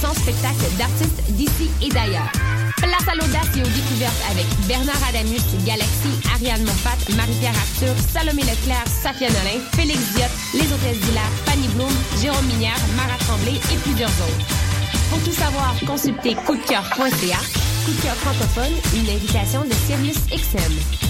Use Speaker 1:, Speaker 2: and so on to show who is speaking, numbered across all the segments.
Speaker 1: 200 spectacles d'artistes d'ici et d'ailleurs. Place à l'audace et aux découvertes avec Bernard Adamus, Galaxy, Ariane Monfat, Marie-Pierre Arthur, Salomé Leclerc, Safia Nolin, Félix Diot, Les Hôtesses d'Hilaire, Fanny Bloom, Jérôme Minière, Mara Tremblay et plusieurs autres. Pour tout savoir, consultez coupdecoeur.ca, Coup de cœur francophone, une invitation de Sirius XM.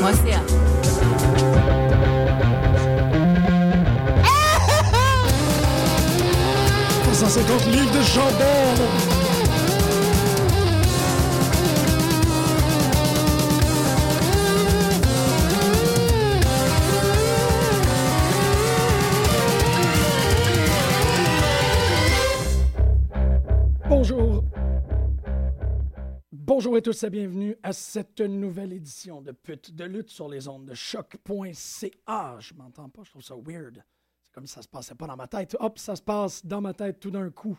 Speaker 2: choc.ca.
Speaker 3: 150 livres de chambon. À tous et bienvenue à cette nouvelle édition de Pute de lutte sur les ondes de choc.ca. Je m'entends pas, je trouve ça weird. C'est comme si ça se passait pas dans ma tête. Hop, ça se passe dans ma tête tout d'un coup.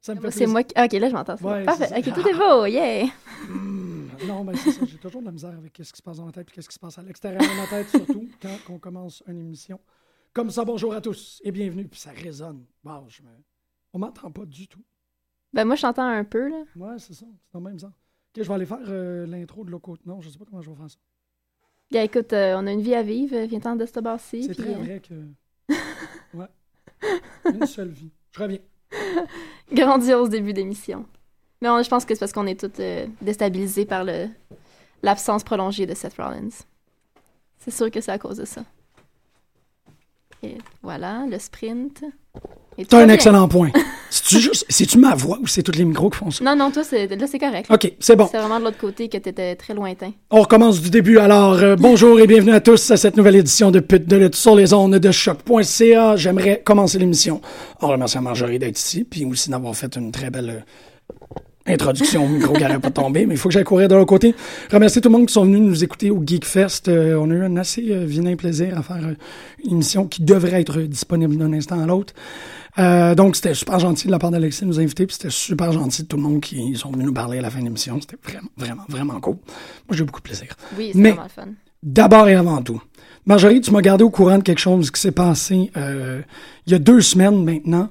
Speaker 3: Ça me fait
Speaker 4: C'est moi qui. ah, Ok, là, je m'entends.
Speaker 3: Ouais.
Speaker 4: Parfait. Ok, tout est beau, yeah!
Speaker 3: Hmm, Non, mais c'est ça. J'ai toujours de la misère avec ce qui se passe dans ma tête et ce qui se passe à l'extérieur de ma tête, surtout quand on commence une émission. Comme ça, bonjour à tous et bienvenue. Puis ça résonne. Bon, je me... On m'entend pas du tout.
Speaker 4: Ben, moi, je t'entends un peu, là.
Speaker 3: Ouais, c'est ça. C'est dans le même sens. Je vais aller faire euh, l'intro de l'autre Non, je sais pas comment je vais faire ça.
Speaker 4: Yeah, écoute, euh, on a une vie à vivre. Viens-t'en de ce bas-ci.
Speaker 3: C'est
Speaker 4: puis,
Speaker 3: très
Speaker 4: euh,
Speaker 3: vrai que. Ouais. Une seule vie. Je reviens.
Speaker 4: Grandiose début d'émission. Mais on- je pense que c'est parce qu'on est tous euh, déstabilisés par le l'absence prolongée de Seth Rollins. C'est sûr que c'est à cause de ça. Et voilà, le sprint. Va
Speaker 3: un excellent point. C'est-tu juste. C'est-tu ma voix ou c'est tous les micros qui font ça?
Speaker 4: Non, non, toi, c'est- là, c'est correct. là.
Speaker 3: Ok, c'est bon.
Speaker 4: C'est vraiment de l'autre côté que t'étais très lointain.
Speaker 3: On recommence du début. Alors, euh, bonjour et bienvenue à tous à cette nouvelle édition de Pute de lutte sur les ondes de choc.ca. J'aimerais commencer l'émission en remerciant Marjorie d'être ici, puis aussi d'avoir fait une très belle euh, introduction au micro qui pas de tomber, mais il faut que j'aille courir de l'autre côté. Remercier tout le monde qui sont venus nous écouter au Geek Fest. Euh, on a eu un assez euh, vilain plaisir à faire euh, une émission qui devrait être disponible d'un instant à l'autre. Euh, donc, c'était super gentil de la part d'Alexis de nous inviter, puis c'était super gentil de tout le monde qui sont venus nous parler à la fin de l'émission. C'était vraiment, vraiment, vraiment cool. Moi, j'ai eu beaucoup de plaisir.
Speaker 4: Oui, c'est
Speaker 3: Mais-
Speaker 4: vraiment fun.
Speaker 3: D'abord et avant tout, Marjorie, tu m'as gardé au courant de quelque chose qui s'est passé euh, il y a deux semaines maintenant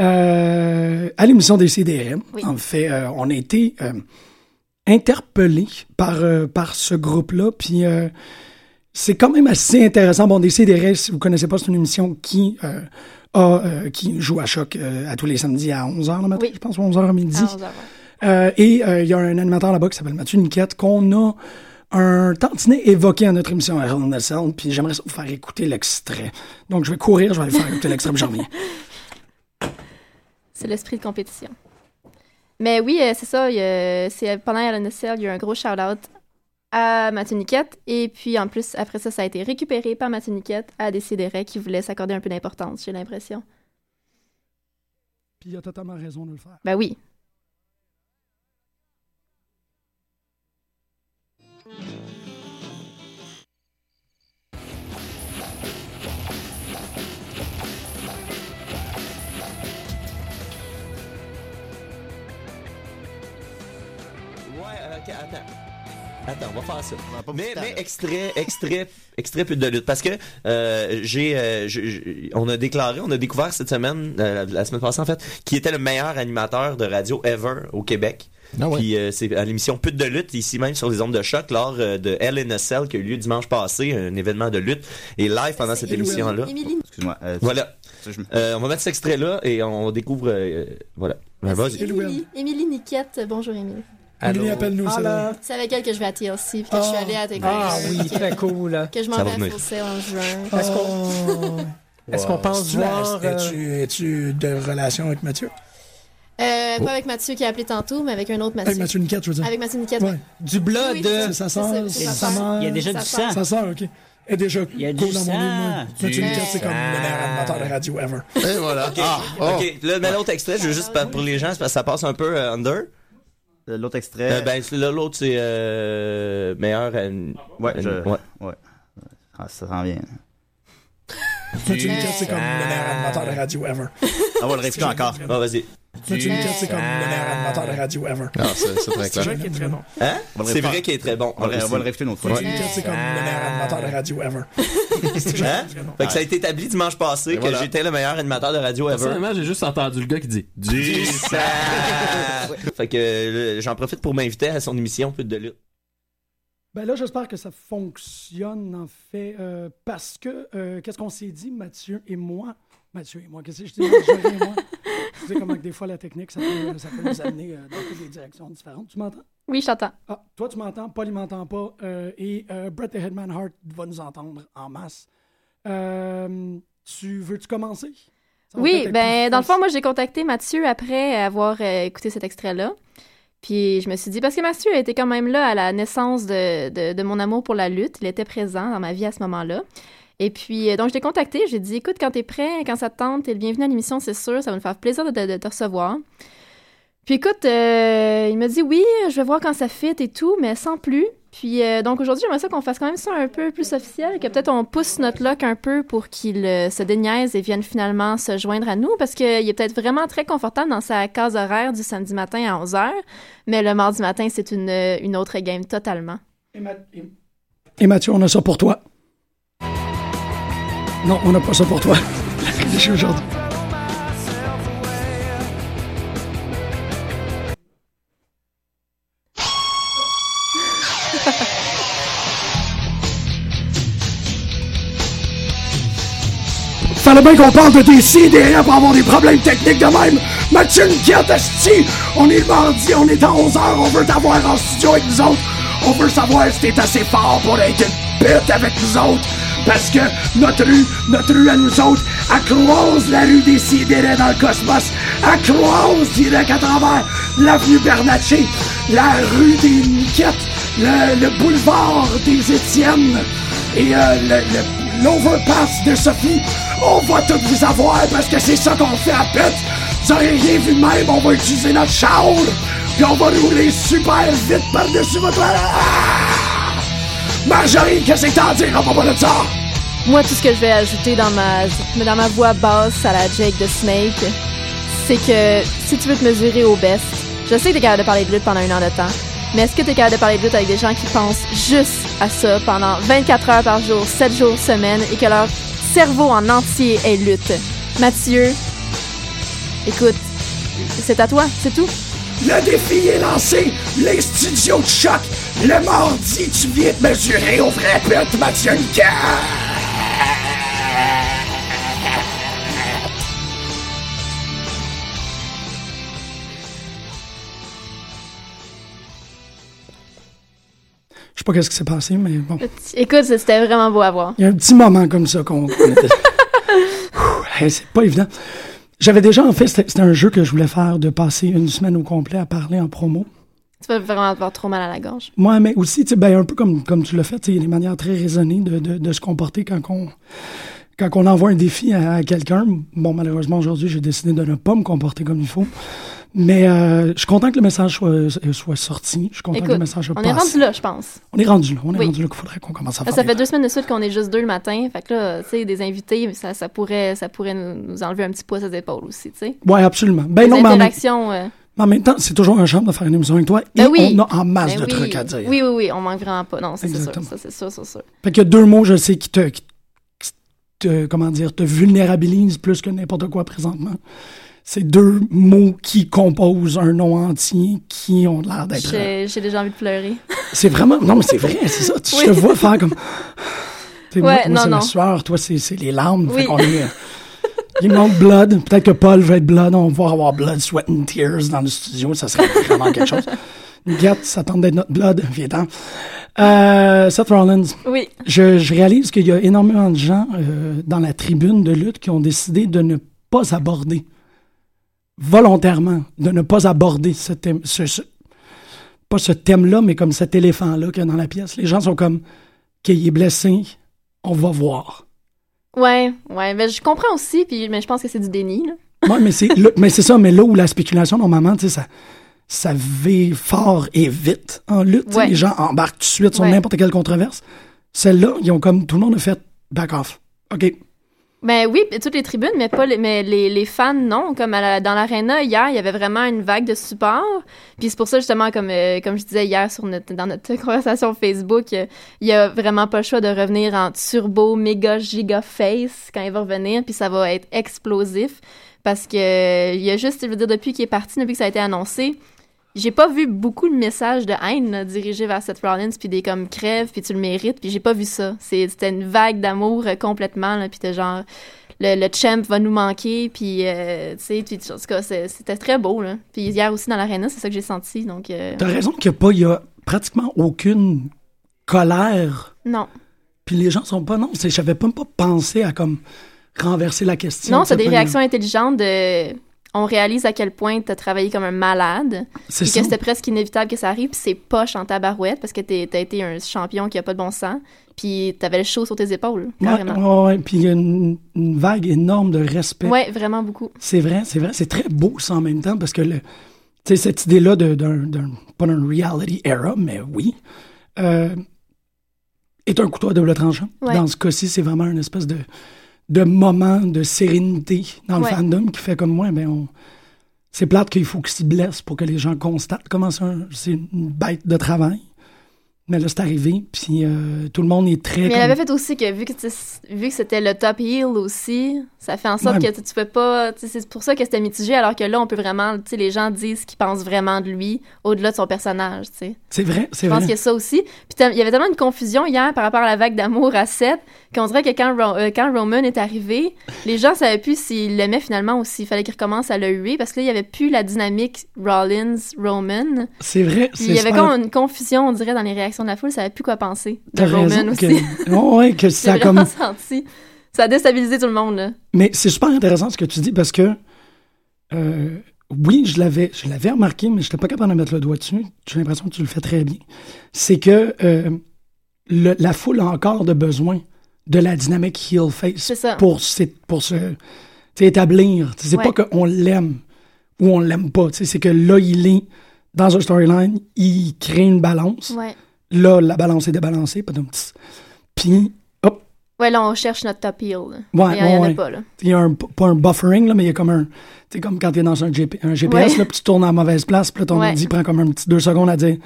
Speaker 3: euh, à l'émission des CDM.
Speaker 4: Oui.
Speaker 3: En fait, euh, on a été euh, interpellés par, euh, par ce groupe-là, puis c'est quand même assez intéressant. Bon, des CDR, si vous connaissez pas, c'est une émission qui... a, qui joue à choc à tous les samedis à 11h le matin,
Speaker 4: Oui.
Speaker 3: je pense, ou 11h à midi.
Speaker 4: À 11 heures, ouais.
Speaker 3: Euh, et il y a un animateur là-bas qui s'appelle Mathieu Niquette qu'on a un tantinet évoqué à notre émission à Sound, puis j'aimerais vous faire écouter l'extrait. Donc je vais courir, je vais aller faire écouter l'extrait, puis je reviens.
Speaker 4: C'est l'esprit de compétition. Mais oui, euh, c'est ça. c'est pendant la NSL, il y a eu un gros shout-out à Mathieu Niquette. Et puis, en plus, après ça, ça a été récupéré par Mathieu Niquette à Décideret qui voulait s'accorder un peu d'importance, j'ai l'impression.
Speaker 3: Puis il a totalement raison de le faire.
Speaker 4: Ben oui.
Speaker 5: Attends. Attends, on va faire ça. Mais, mais extrait, extrait, extrait pute de lutte. Parce que euh, j'ai, euh, on a déclaré, on a découvert cette semaine, euh, la semaine passée en fait, qui était le meilleur animateur de radio ever au Québec.
Speaker 6: Ah ouais.
Speaker 5: Puis euh, c'est à l'émission Pute de lutte, ici même sur les ondes de choc, lors euh, de LNSL qui a eu lieu dimanche passé, un événement de lutte, et live pendant cette émission-là.
Speaker 6: Excuse-moi. euh,
Speaker 5: Voilà. Euh, on va mettre cet extrait-là et on découvre. euh, voilà. Ben,
Speaker 4: Émilie Niquette. Bonjour, Émilie.
Speaker 3: Émilie, appelle-nous.
Speaker 7: Ah
Speaker 3: ça.
Speaker 7: là.
Speaker 4: C'est avec elle que je vais à TLC, puis que je suis allée à TKS.
Speaker 7: Ah oui, très cool.
Speaker 4: que je m'en vais à en juin.
Speaker 7: Est-ce qu'on
Speaker 3: Oh.
Speaker 7: est-ce qu'on pense voir... euh,
Speaker 3: Es-tu, es-tu de relation avec Mathieu?
Speaker 4: Euh, Pas avec Mathieu qui a appelé tantôt, mais avec un autre Mathieu.
Speaker 3: Avec Mathieu Niquette, je veux dire?
Speaker 4: Avec Mathieu Niquette.
Speaker 3: Ouais.
Speaker 7: du blood
Speaker 4: Oui,
Speaker 7: de...
Speaker 3: C'est sa sœur, sa mère.
Speaker 7: Il y a déjà
Speaker 4: Ça
Speaker 7: du
Speaker 4: sent.
Speaker 7: sang.
Speaker 3: Sa sœur, ok. Elle est déjà
Speaker 8: Il y a
Speaker 3: cool
Speaker 8: du
Speaker 3: dans mon
Speaker 8: sang.
Speaker 3: Mathieu Niquette, c'est comme le meilleur animateur de radio ever.
Speaker 6: Et voilà. Ah, oh.
Speaker 5: Ok, là, mais l'autre extrait, je veux juste pa- pour les gens, c'est parce que ça passe un peu euh, under.
Speaker 6: Euh, L'autre extrait.
Speaker 5: Euh, ben, l'autre, c'est euh, meilleur. euh,
Speaker 6: ouais, je...
Speaker 5: ouais.
Speaker 6: ouais. Ah, ça s'en vient.
Speaker 3: Mathieu Niquette, c'est comme le meilleur animateur de radio ever.
Speaker 6: On va le répéter encore.
Speaker 5: Ah, vas-y.
Speaker 3: Mathieu Niquette, c'est comme le meilleur animateur de radio ever.
Speaker 6: Ah, c'est
Speaker 3: vrai qu'il est très bon.
Speaker 5: Hein?
Speaker 6: On va le
Speaker 5: C'est vrai qu'il est très bon.
Speaker 6: On va, le-
Speaker 5: aussi.
Speaker 6: répéter une autre fois.
Speaker 3: Mathieu Niquette, c'est comme le meilleur animateur de radio ever.
Speaker 5: Hein? Fait que ça a été établi dimanche passé que j'étais le meilleur animateur de radio ever.
Speaker 9: Personnellement, j'ai juste entendu le gars qui dit
Speaker 5: Du fait que euh, j'en profite pour m'inviter à son émission Pute de lutte.
Speaker 3: Ben là, j'espère que ça fonctionne, en fait, euh, parce que, euh, qu'est-ce qu'on s'est dit, Mathieu et moi? Mathieu et moi, qu'est-ce que je dis? Marjorie et moi? Tu sais comment que des fois la technique, ça peut, ça peut nous amener euh, dans toutes les directions différentes. Tu m'entends?
Speaker 4: Oui, je t'entends.
Speaker 3: Ah, toi, tu m'entends, Paul, il m'entend pas, euh, et euh, Brett the Headman Hart va nous entendre en masse. Tu veux-tu commencer? Ça
Speaker 4: Oui, ben dans le fond, moi j'ai contacté Mathieu après avoir écouté cet extrait-là. Puis je me suis dit, parce que Mathieu était quand même là à la naissance de, de, de mon amour pour la lutte, il était présent dans ma vie à ce moment-là. Et puis, euh, donc je l'ai contacté, j'ai dit, écoute, quand t'es prêt, quand ça te tente, t'es le bienvenu à l'émission, c'est sûr, ça va me faire plaisir de, te recevoir. Puis écoute, euh, il m'a dit, oui, je vais voir quand ça fit et tout, mais sans plus. Puis euh, donc aujourd'hui, j'aimerais ça qu'on fasse quand même ça un peu plus officiel, que peut-être on pousse notre lock un peu pour qu'il se déniaise et vienne finalement se joindre à nous, parce qu'il est peut-être vraiment très confortable dans sa case horaire du samedi matin à 11h, mais le mardi matin, c'est une, autre game totalement.
Speaker 3: Et Mathieu, on a ça pour toi. Non, on n'a pas ça pour toi. Je suis aujourd'hui. Fallait bien qu'on parle de DCDR pour avoir des problèmes techniques de même. Mathieu Niquette, esti, on est le mardi, on est à 11h, on veut t'avoir en studio avec nous autres. On veut savoir si t'es assez fort pour être une pute avec nous autres. Parce que notre rue, notre rue à nous autres, elle croise la rue des Sidérés dans le cosmos. Elle croise direct à travers l'avenue Bernatchez, la rue des Niquettes, le, le boulevard des Étiennes et euh, l'overpass de Sophie. On va tout vous avoir parce que c'est ça qu'on fait à pute. Vous aurez rien vu de même, on va utiliser notre char. Puis on va rouler super vite par-dessus votre... Ah! Marjorie, que t'as à dire à propos de ça?
Speaker 4: Moi, tout ce que je vais ajouter dans ma, dans ma voix basse à la Jake de Snake, c'est que si tu veux te mesurer au best, je sais que t'es capable de parler de lutte pendant une heure de temps, mais est-ce que t'es capable de parler de lutte avec des gens qui pensent juste à ça pendant 24 heures par jour, 7 jours semaine, et que leur cerveau en entier est lutte? Mathieu, écoute, c'est à toi, c'est tout.
Speaker 3: Le défi est lancé. Les studios de choc. Le mardi, tu viens te mesurer au vrai pute, Mathieu. Je sais pas qu'est-ce qui s'est passé, mais bon.
Speaker 4: Écoute, c'était vraiment beau à voir.
Speaker 3: Il y a un petit moment comme ça qu'on. hey, c'est pas évident. J'avais déjà, en fait, c'était un jeu que je voulais faire de passer une semaine au complet à parler en promo.
Speaker 4: Tu vas vraiment avoir trop mal à la gorge.
Speaker 3: Moi, mais aussi, ben, un peu comme, comme tu l'as fait, il y a des manières très raisonnées de, de, de se comporter quand on, quand on envoie un défi à, à quelqu'un. Bon, malheureusement, aujourd'hui, j'ai décidé de ne pas me comporter comme il faut. Mais euh, je suis content que le message soit, soit sorti. Je suis content que le message soit
Speaker 4: on est
Speaker 3: passé.
Speaker 4: rendu là, je pense.
Speaker 3: On est rendu là. On est
Speaker 4: Oui.
Speaker 3: rendu là qu'il faudrait qu'on commence à faire
Speaker 4: Ça fait deux semaines de suite qu'on est juste deux le matin. Fait que là, tu sais, des invités, ça, ça pourrait, ça pourrait nous enlever un petit poids sur les épaules aussi, tu sais.
Speaker 3: Ouais, absolument. Ben non, mais en
Speaker 4: euh,
Speaker 3: Mais en même temps, c'est toujours un charme de faire une émission avec toi.
Speaker 4: Ben
Speaker 3: et
Speaker 4: oui.
Speaker 3: on a en masse
Speaker 4: Ben
Speaker 3: de
Speaker 4: oui.
Speaker 3: trucs à dire.
Speaker 4: Oui, oui, oui, on manque vraiment pas. Non, c'est sûr. Ça, c'est sûr, c'est sûr.
Speaker 3: Fait qu'il y a deux mots, je sais, qui te, qui te- comment dire, te vulnérabilisent plus que n'importe quoi présentement. C'est deux mots qui composent un nom entier qui ont l'air d'être.
Speaker 4: J'ai j'ai déjà envie de pleurer.
Speaker 3: C'est vraiment. Non, mais c'est vrai, c'est ça. Tu-
Speaker 4: Oui.
Speaker 3: Je te vois faire comme. Moi,
Speaker 4: Ouais,
Speaker 3: moi,
Speaker 4: non,
Speaker 3: c'est la sueur, toi, c'est c'est les larmes.
Speaker 4: Oui.
Speaker 3: Fait qu'on est. euh, Il manque Blood. Peut-être que Paul va être Blood. On va avoir Blood, Sweat and Tears dans le studio. Ça serait vraiment quelque chose. Gat, ça tente d'être notre Blood. Viens-t'en. Euh, Seth Rollins.
Speaker 4: Oui.
Speaker 3: Je, je réalise qu'il y a énormément de gens euh, dans la tribune de lutte qui ont décidé de ne pas aborder, volontairement, de ne pas aborder ce thème, ce, ce- pas ce thème-là, mais comme cet éléphant-là qu'il y a dans la pièce. Les gens sont comme, qu'il est blessé, on va voir.
Speaker 4: Ouais, ouais. Mais je comprends aussi, puis, mais je pense que c'est du déni. Là.
Speaker 3: Ouais, mais c'est là- mais c'est ça, mais là où la spéculation, normalement, tu sais, ça, ça vit fort et vite en lutte.
Speaker 4: Ouais.
Speaker 3: Les gens embarquent tout de suite sur
Speaker 4: Ouais.
Speaker 3: n'importe quelle controverse. Celle-là, ils ont comme, tout le monde a fait back off. OK.
Speaker 4: Ben oui, toutes les tribunes, mais pas les, mais les, les fans, non. Comme à la- dans l'aréna, hier, il y avait vraiment une vague de support. Puis c'est pour ça, justement, comme, euh, comme je disais hier sur notre, dans notre conversation Facebook, euh, il y a vraiment pas le choix de revenir en turbo, méga, giga face quand il va revenir. Puis ça va être explosif. Parce que euh, il y a juste, je veux dire, depuis qu'il est parti, depuis que ça a été annoncé, j'ai pas vu beaucoup de messages de haine là, dirigés vers Seth Rollins, puis des comme crève, puis tu le mérites, puis j'ai pas vu ça. C'était une vague d'amour euh, complètement, là, puis t'es genre, le, le champ va nous manquer, puis euh, tu sais, en tout cas, c'était très beau, là. Puis hier aussi dans l'aréna, c'est ça que j'ai senti, donc... euh,
Speaker 3: T'as raison qu'il n'y a pas, il y a pratiquement aucune colère.
Speaker 4: non.
Speaker 3: Puis les gens sont pas, non, j'avais même pas pensé à comme renverser la question.
Speaker 4: Non, c'est des
Speaker 3: manière.
Speaker 4: réactions intelligentes de... On réalise à quel point t'as travaillé comme un malade,
Speaker 3: C'est
Speaker 4: que c'était presque inévitable que ça arrive, puis c'est poche en tabarouette, parce que t'as été un champion qui a pas de bon sens, puis t'avais le chaud sur tes épaules, carrément.
Speaker 3: ouais, ouais. Puis il y a une, une vague énorme de respect.
Speaker 4: Ouais, vraiment beaucoup.
Speaker 3: C'est vrai, c'est vrai. C'est très beau ça en même temps parce que le, tu sais, cette idée-là de- d'un, d'un- pas d'un reality era, mais oui, euh, est un couteau à double tranchant.
Speaker 4: Ouais.
Speaker 3: Dans ce cas-ci, c'est vraiment une espèce de, de moment de sérénité dans le
Speaker 4: Ouais.
Speaker 3: fandom qui fait comme moi, ben on. C'est plate qu'il faut qu'ils s'y blessent pour que les gens constatent comment c'est, un- c'est une bête de travail. Mais là, c'est arrivé, puis euh, tout le monde est très.
Speaker 4: Mais
Speaker 3: comme-
Speaker 4: elle avait fait aussi que vu que, vu que c'était le top heel aussi, ça fait en sorte
Speaker 3: Ouais.
Speaker 4: que tu- peux pas. C'est pour ça que c'était mitigé, alors que là, on peut vraiment. Les gens disent ce qu'ils pensent vraiment de lui, au-delà de son personnage, tu sais.
Speaker 3: C'est vrai, c'est
Speaker 4: Je pense
Speaker 3: vrai.
Speaker 4: qu'il y a ça aussi. Puis il y avait tellement de confusion hier par rapport à la vague d'amour à Seth qu'on dirait que quand, Ro- euh, quand Roman est arrivé, les gens savaient plus s'ils l'aimaient finalement ou s'il fallait qu'il recommence à le huer parce que là, il y avait plus la dynamique Rollins-Roman.
Speaker 3: C'est vrai.
Speaker 4: Il y avait comme une confusion, on dirait, dans les réactions de la foule. Ça savait plus quoi penser de Roman
Speaker 3: raison
Speaker 4: aussi.
Speaker 3: que, Oh, ouais, que ça comme.
Speaker 4: Ça a déstabilisé tout le monde, là.
Speaker 3: Mais c'est super intéressant ce que tu dis parce que euh, oui, je l'avais, je l'avais remarqué, mais je n'étais pas capable de mettre le doigt dessus. J'ai l'impression que tu le fais très bien. C'est que euh, le- la foule a encore de besoin de la dynamique heel face
Speaker 4: C'est
Speaker 3: pour, pour se établir. C'est
Speaker 4: Ouais.
Speaker 3: pas qu'on l'aime ou on l'aime pas. C'est que là, il est dans un storyline, il crée une balance.
Speaker 4: Ouais.
Speaker 3: Là, la balance est débalancée. pas Puis, hop,
Speaker 4: Ouais, là, on cherche notre top heel. là.
Speaker 3: Ouais,
Speaker 4: il il y en
Speaker 3: ouais,
Speaker 4: a
Speaker 3: ouais.
Speaker 4: pas, là.
Speaker 3: il y a un, pas un buffering, là, mais il y a comme un. Sais, comme quand tu es dans un, GP un GPS,
Speaker 4: Ouais.
Speaker 3: là, puis tu tournes à la mauvaise place, puis là, ton
Speaker 4: Ouais.
Speaker 3: ordi prend comme un petit deux secondes à dire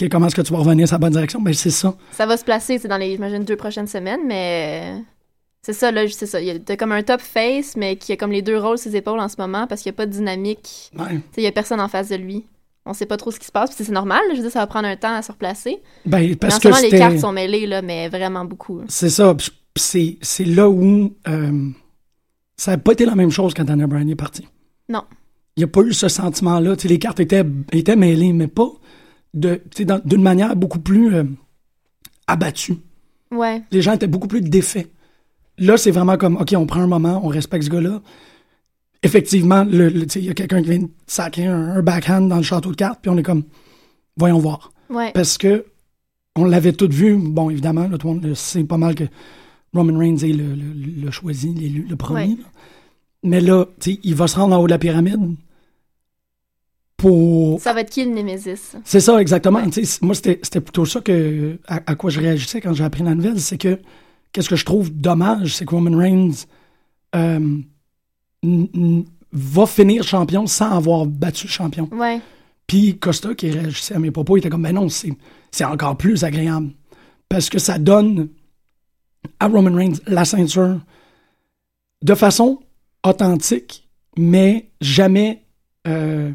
Speaker 3: OK, comment est-ce que tu vas revenir sur la bonne direction? Ben, c'est ça.
Speaker 4: Ça va se placer, c'est dans les, j'imagine, deux prochaines semaines, mais... C'est ça, là, c'est ça. Il y a comme un top face, mais qui a comme les deux rôles sur ses épaules en ce moment parce qu'il n'y a pas de dynamique.
Speaker 3: Ouais.
Speaker 4: Il y a personne en face de lui. On sait pas trop ce qui se passe, puis c'est normal. là, Je veux dire, ça va prendre un temps à se replacer.
Speaker 3: Ben,
Speaker 4: Mais
Speaker 3: parce
Speaker 4: en ce
Speaker 3: que
Speaker 4: moment, les cartes sont mêlées, là, mais vraiment beaucoup. là.
Speaker 3: C'est ça. C'est, c'est là où. euh, ça n'a pas été la même chose quand Daniel Bryan est parti.
Speaker 4: Non.
Speaker 3: Il n'y a pas eu ce sentiment-là. Les cartes étaient, étaient mêlées, mais pas d'une manière beaucoup plus euh, abattue.
Speaker 4: Ouais.
Speaker 3: les gens étaient beaucoup plus défaits. Là, c'est vraiment comme, OK, on prend un moment, on respecte ce gars-là. Effectivement, le- il y a quelqu'un qui vient de sacrer un, un backhand dans le château de cartes, puis on est comme, voyons voir.
Speaker 4: Ouais.
Speaker 3: Parce que on l'avait tout vu, bon, évidemment, là, tout le monde sait pas mal que Roman Reigns est le, choisi, l'élu, le premier.
Speaker 4: Ouais.
Speaker 3: là. Mais là, il va se rendre en haut de la pyramide pour
Speaker 4: Ça va être qui le Némésis?
Speaker 3: c'est ça, exactement. Moi, c'était c'était plutôt ça que, à, à quoi je réagissais quand j'ai appris la nouvelle. C'est que, qu'est-ce que je trouve dommage, c'est que Roman Reigns euh, va finir champion sans avoir battu champion.
Speaker 4: Ouais.
Speaker 3: Puis Costa, qui réagissait à mes propos, il était comme, ben non, c'est, c'est encore plus agréable. Parce que ça donne à Roman Reigns la ceinture de façon authentique, mais jamais. euh,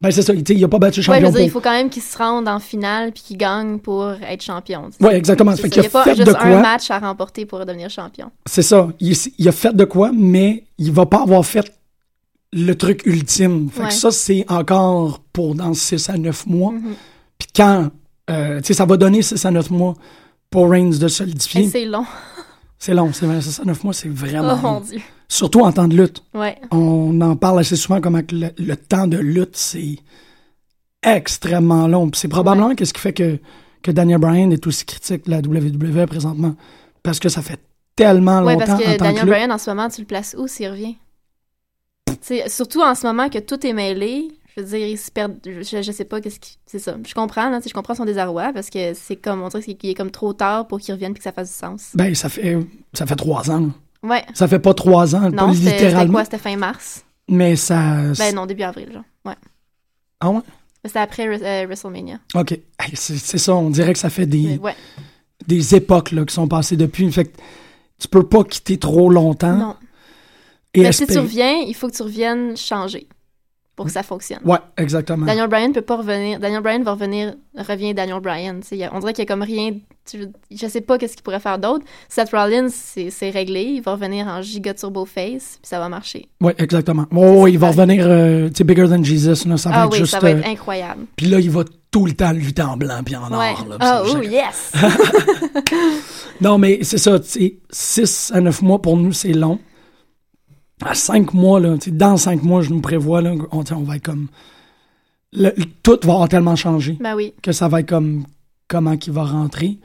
Speaker 3: ben c'est ça, il a pas battu
Speaker 4: Ouais,
Speaker 3: champion.
Speaker 4: dire, il faut quand même qu'il se rende en finale puis qu'il gagne pour être champion.
Speaker 3: Ouais, exactement. Fait
Speaker 4: Il n'y a pas
Speaker 3: fait
Speaker 4: juste
Speaker 3: de
Speaker 4: un
Speaker 3: quoi.
Speaker 4: match à remporter pour devenir champion.
Speaker 3: C'est ça. Il, il a fait de quoi, mais il va pas avoir fait le truc ultime. Fait
Speaker 4: Ouais.
Speaker 3: que ça, c'est encore pour dans 6 à 9 mois.
Speaker 4: Mhm.
Speaker 3: Puis quand, euh, tu sais, ça va donner 6 à 9 mois pour Reigns de solidifier.
Speaker 4: C'est long.
Speaker 3: C'est long, c'est vrai. 6 à 9 mois, c'est vraiment
Speaker 4: Oh mon
Speaker 3: long.
Speaker 4: Dieu.
Speaker 3: Surtout en temps de lutte.
Speaker 4: Ouais.
Speaker 3: On en parle assez souvent comment le, le temps de lutte, c'est extrêmement long. C'est probablement qu'est-ce qui fait que, que Daniel Bryan est aussi critique de la WWE présentement. Parce que ça fait tellement
Speaker 4: Ouais,
Speaker 3: longtemps
Speaker 4: parce
Speaker 3: en
Speaker 4: que
Speaker 3: tant
Speaker 4: Daniel. Bryan, en ce moment, tu le places où s'il revient? Surtout en ce moment que tout est mêlé, je veux dire, il se perd. Je, je sais pas qu'est-ce qui. C'est ça. Je comprends, là, je comprends son désarroi parce que c'est comme. On dirait qu'il est comme trop tard pour qu'il revienne puis que ça fasse du sens.
Speaker 3: Ben, ça fait, ça fait trois ans.
Speaker 4: Ouais.
Speaker 3: Ça fait pas trois ans,
Speaker 4: Non,
Speaker 3: pas littéralement.
Speaker 4: quoi? C'était fin mars?
Speaker 3: mais ça.
Speaker 4: Ben non, début avril, genre. Ouais.
Speaker 3: Ah ouais?
Speaker 4: C'était après euh, WrestleMania.
Speaker 3: OK. C'est ça, on dirait que ça fait des,
Speaker 4: Ouais.
Speaker 3: des époques là, qui sont passées depuis. Fait que tu peux pas quitter trop longtemps.
Speaker 4: Non.
Speaker 3: Et
Speaker 4: Mais si tu reviens, il faut que tu reviennes changer pour que ça fonctionne.
Speaker 3: Ouais, exactement.
Speaker 4: Daniel Bryan peut pas revenir. Daniel Bryan va revenir, revient Daniel Bryan. On dirait qu'il y a comme rien. tu- je sais pas qu'est-ce qu'il pourrait faire d'autre. Seth Rollins, c'est réglé. Il va revenir en giga turbo face, puis ça va marcher.
Speaker 3: Ouais, exactement. Oh, il va revenir, euh, tu sais, bigger than Jesus. Là, ça va
Speaker 4: ah
Speaker 3: être
Speaker 4: oui,
Speaker 3: juste.
Speaker 4: ça va être
Speaker 3: euh,
Speaker 4: incroyable.
Speaker 3: Puis là, il va tout le temps lutter en blanc puis en
Speaker 4: Ouais.
Speaker 3: or. Là,
Speaker 4: Ah oh yes.
Speaker 3: Non, mais c'est ça, tu sais, 6 à 9 mois pour nous, c'est long. À 5 mois, là, dans 5 mois, je nous prévois, là, on, on va être comme. le- tout va avoir tellement changé
Speaker 4: ben oui.
Speaker 3: que ça va être comme comment qu'il va rentrer.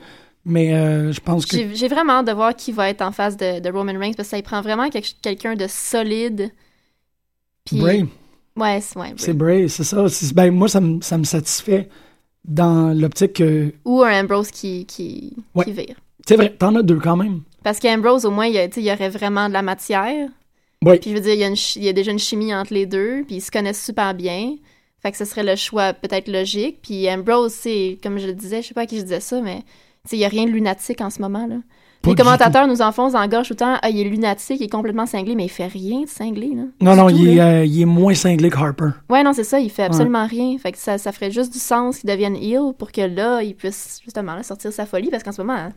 Speaker 3: Mais euh, je pense que.
Speaker 4: J'ai vraiment hâte de voir qui va être en face de, de Roman Reigns parce que ça y prend vraiment quelque- quelqu'un de solide. Puis-
Speaker 3: Bray,
Speaker 4: Ouais, c'est ouais, Bray.
Speaker 3: c'est Bray, c'est ça. Ben, moi, ça me, ça me satisfait dans l'optique que.
Speaker 4: Ou un Ambrose qui, qui,
Speaker 3: Ouais.
Speaker 4: qui vire.
Speaker 3: C'est vrai, t'en as deux quand même.
Speaker 4: Parce qu'Ambrose, au moins, il y, a- tu sais, il y aurait vraiment de la matière.
Speaker 3: Oui.
Speaker 4: Puis je veux dire, il y, a une chi- il y a déjà une chimie entre les deux, puis ils se connaissent super bien. Fait que ce serait le choix peut-être logique. Puis Ambrose, c'est, comme je le disais, je sais pas à qui je disais ça, mais il y a rien de lunatique en ce moment, là.
Speaker 3: Pas
Speaker 4: les commentateurs nous enfoncent la gorge tout le temps. Ah, il est lunatique, il est complètement cinglé, mais il fait rien de cinglé, là.
Speaker 3: Non, non,
Speaker 4: tout,
Speaker 3: il est, euh, il est moins cinglé que Harper.
Speaker 4: Ouais, non, c'est ça, il fait absolument rien. Fait que ça, ça ferait juste du sens qu'il devienne heel pour que là, il puisse justement là, sortir sa folie, parce qu'en ce moment,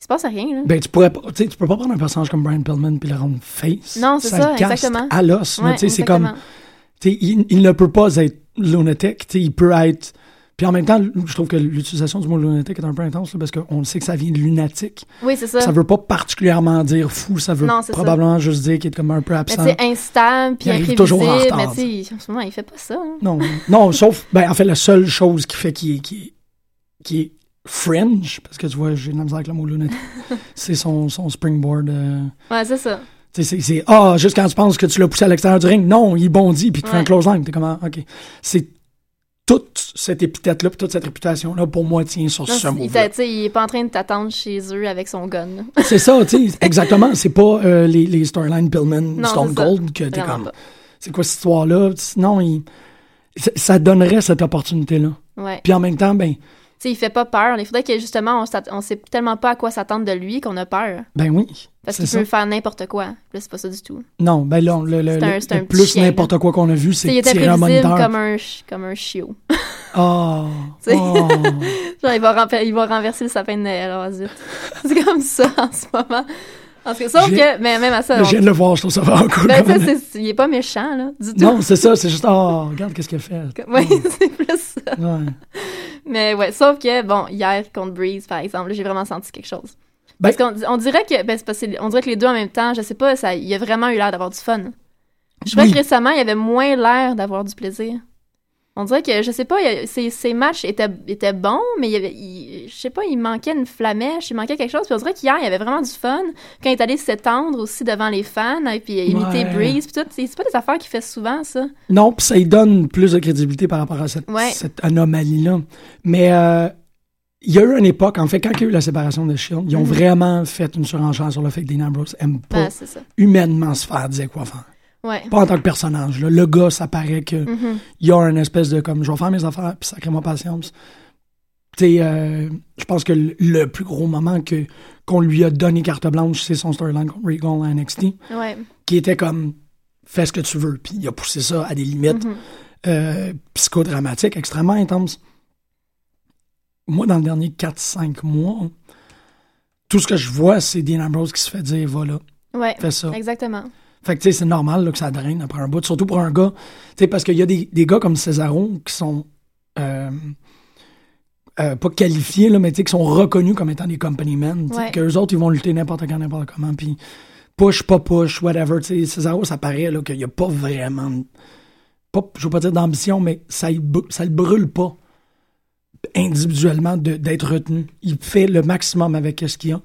Speaker 4: il se passe rien, là.
Speaker 3: Ben, tu pourrais pas, tu peux pas prendre un personnage comme Brian Pillman puis le rendre face.
Speaker 4: Non, c'est ça,
Speaker 3: le casse
Speaker 4: exactement.
Speaker 3: à l'os.
Speaker 4: Ouais,
Speaker 3: c'est comme, il, il ne peut pas être lunatique, il peut être. Puis en même temps, je trouve que l'utilisation du mot lunatique est un peu intense là, parce qu'on sait que ça vient de lunatique.
Speaker 4: Oui, c'est ça.
Speaker 3: Ça veut pas particulièrement dire fou, ça veut
Speaker 4: Non, ça.
Speaker 3: probablement juste dire qu'il est comme un peu
Speaker 4: Mais
Speaker 3: absent.
Speaker 4: tu sais, instable, puis
Speaker 3: Il arrive
Speaker 4: imprévisible.
Speaker 3: toujours en retard.
Speaker 4: Mais tu en ce moment, il fait pas ça. hein.
Speaker 3: Non, non, sauf, ben, en fait, la seule chose qui fait qu'il est, qui est, qui est fringe, parce que tu vois, j'ai de la misère avec le mot lunatique, c'est son, son springboard. euh,
Speaker 4: Ouais, c'est ça.
Speaker 3: C'est- c'est ah, juste quand tu penses que tu l'as poussé à l'extérieur du ring, non, il bondit puis tu fais un close line. T'es comment, ok. C'est toute cette épithète-là, toute cette réputation-là, pour moi, tient sur
Speaker 4: Non,
Speaker 3: ce mot.
Speaker 4: il est pas en train de t'attendre chez eux avec son gun.
Speaker 3: C'est ça, tu sais, exactement. C'est pas euh, les, les storylines Pillman,
Speaker 4: Non,
Speaker 3: Stone
Speaker 4: c'est ça.
Speaker 3: Cold que t'es comme. C'est quoi cette histoire-là? Non, il, ça- donnerait cette opportunité-là.
Speaker 4: Ouais.
Speaker 3: Puis en même temps, ben,
Speaker 4: sais, il fait pas peur. Il faudrait que justement, on, on sait tellement pas à quoi s'attendre de lui qu'on a peur.
Speaker 3: ben oui.
Speaker 4: Parce qu'il peut faire n'importe quoi. Là, c'est pas ça du tout.
Speaker 3: Non, ben là, le, le,
Speaker 4: un-
Speaker 3: plus n'importe quoi qu'on a vu, c'est
Speaker 4: est
Speaker 3: tirer un moniteur.
Speaker 4: comme un, comme un chiot.
Speaker 3: Oh,
Speaker 4: sais.
Speaker 3: oh.
Speaker 4: Genre, il va, il va renverser le sapin de Noël. zut. C'est comme ça en ce moment. Sauf que, mais même à ça, on-
Speaker 3: je viens de le voir, je trouve ça vraiment cool.
Speaker 4: ben, ça, c'est- il est pas méchant, là, du tout.
Speaker 3: Non, c'est ça, c'est juste, oh, regarde qu'est-ce qu'elle fait.
Speaker 4: Oui, c'est plus ça.
Speaker 3: Ouais.
Speaker 4: Mais ouais, sauf que, bon, hier contre Breeze, par exemple, j'ai vraiment senti quelque chose.
Speaker 3: Ben-
Speaker 4: Parce qu'on on dirait que, ben, parce on dirait que les deux en même temps, je sais pas, ça, il a vraiment eu l'air d'avoir du fun. Je
Speaker 3: Oui.
Speaker 4: que récemment, il avait moins l'air d'avoir du plaisir. On dirait que, je sais pas, a- ses, ses matchs étaient, étaient bons, mais il y avait, il- je sais pas, il manquait une flamèche, il manquait quelque chose. Puis on dirait qu'hier, il y avait vraiment du fun. Quand il est allé s'étendre aussi devant les fans, et puis imiter
Speaker 3: Ouais.
Speaker 4: Breeze, puis tout, c'est pas des affaires qu'il fait souvent, ça.
Speaker 3: Non, puis ça lui donne plus de crédibilité par rapport à cette,
Speaker 4: Ouais.
Speaker 3: cette anomalie-là. Mais euh, il y a eu une époque, en fait, quand il y a eu la séparation de Shield, ils ont
Speaker 4: Mhm.
Speaker 3: vraiment fait une surenchère sur le fait que Dean Ambrose aime pas
Speaker 4: Ben,
Speaker 3: humainement se faire dire quoi faire.
Speaker 4: Ouais.
Speaker 3: Pas en tant que personnage. là. Le gars, ça paraît que
Speaker 4: Mhm.
Speaker 3: il y a une espèce de comme je vais faire mes affaires puis sacrément patience. Tu sais, euh, je pense que le, le plus gros moment que qu'on lui a donné carte blanche, c'est son storyline contre Regal à NXT,
Speaker 4: Ouais.
Speaker 3: qui était comme fais ce que tu veux, puis il a poussé ça à des limites
Speaker 4: Mhm.
Speaker 3: euh, psychodramatiques extrêmement intenses. Moi, dans le dernier 4-5 mois, tout ce que je vois, c'est Dean Ambrose qui se fait dire va là,
Speaker 4: Ouais.
Speaker 3: fais ça.
Speaker 4: Exactement.
Speaker 3: Fait que, tu sais, c'est normal là, que ça draine après un bout, surtout pour un gars. Tu sais, parce qu'il y a des, des gars comme Cesaro qui sont euh, euh, pas qualifiés, là, mais tu sais, qui sont reconnus comme étant des company men.
Speaker 4: Ouais.
Speaker 3: qu'eux autres, ils vont lutter n'importe quand, n'importe comment. Puis push, pas push, whatever. Tu sais, ça paraît qu'il n'y a pas vraiment. Pas, je veux pas dire d'ambition, mais ça, ça le brûle pas individuellement d'être retenu. Il fait le maximum avec ce qu'il a.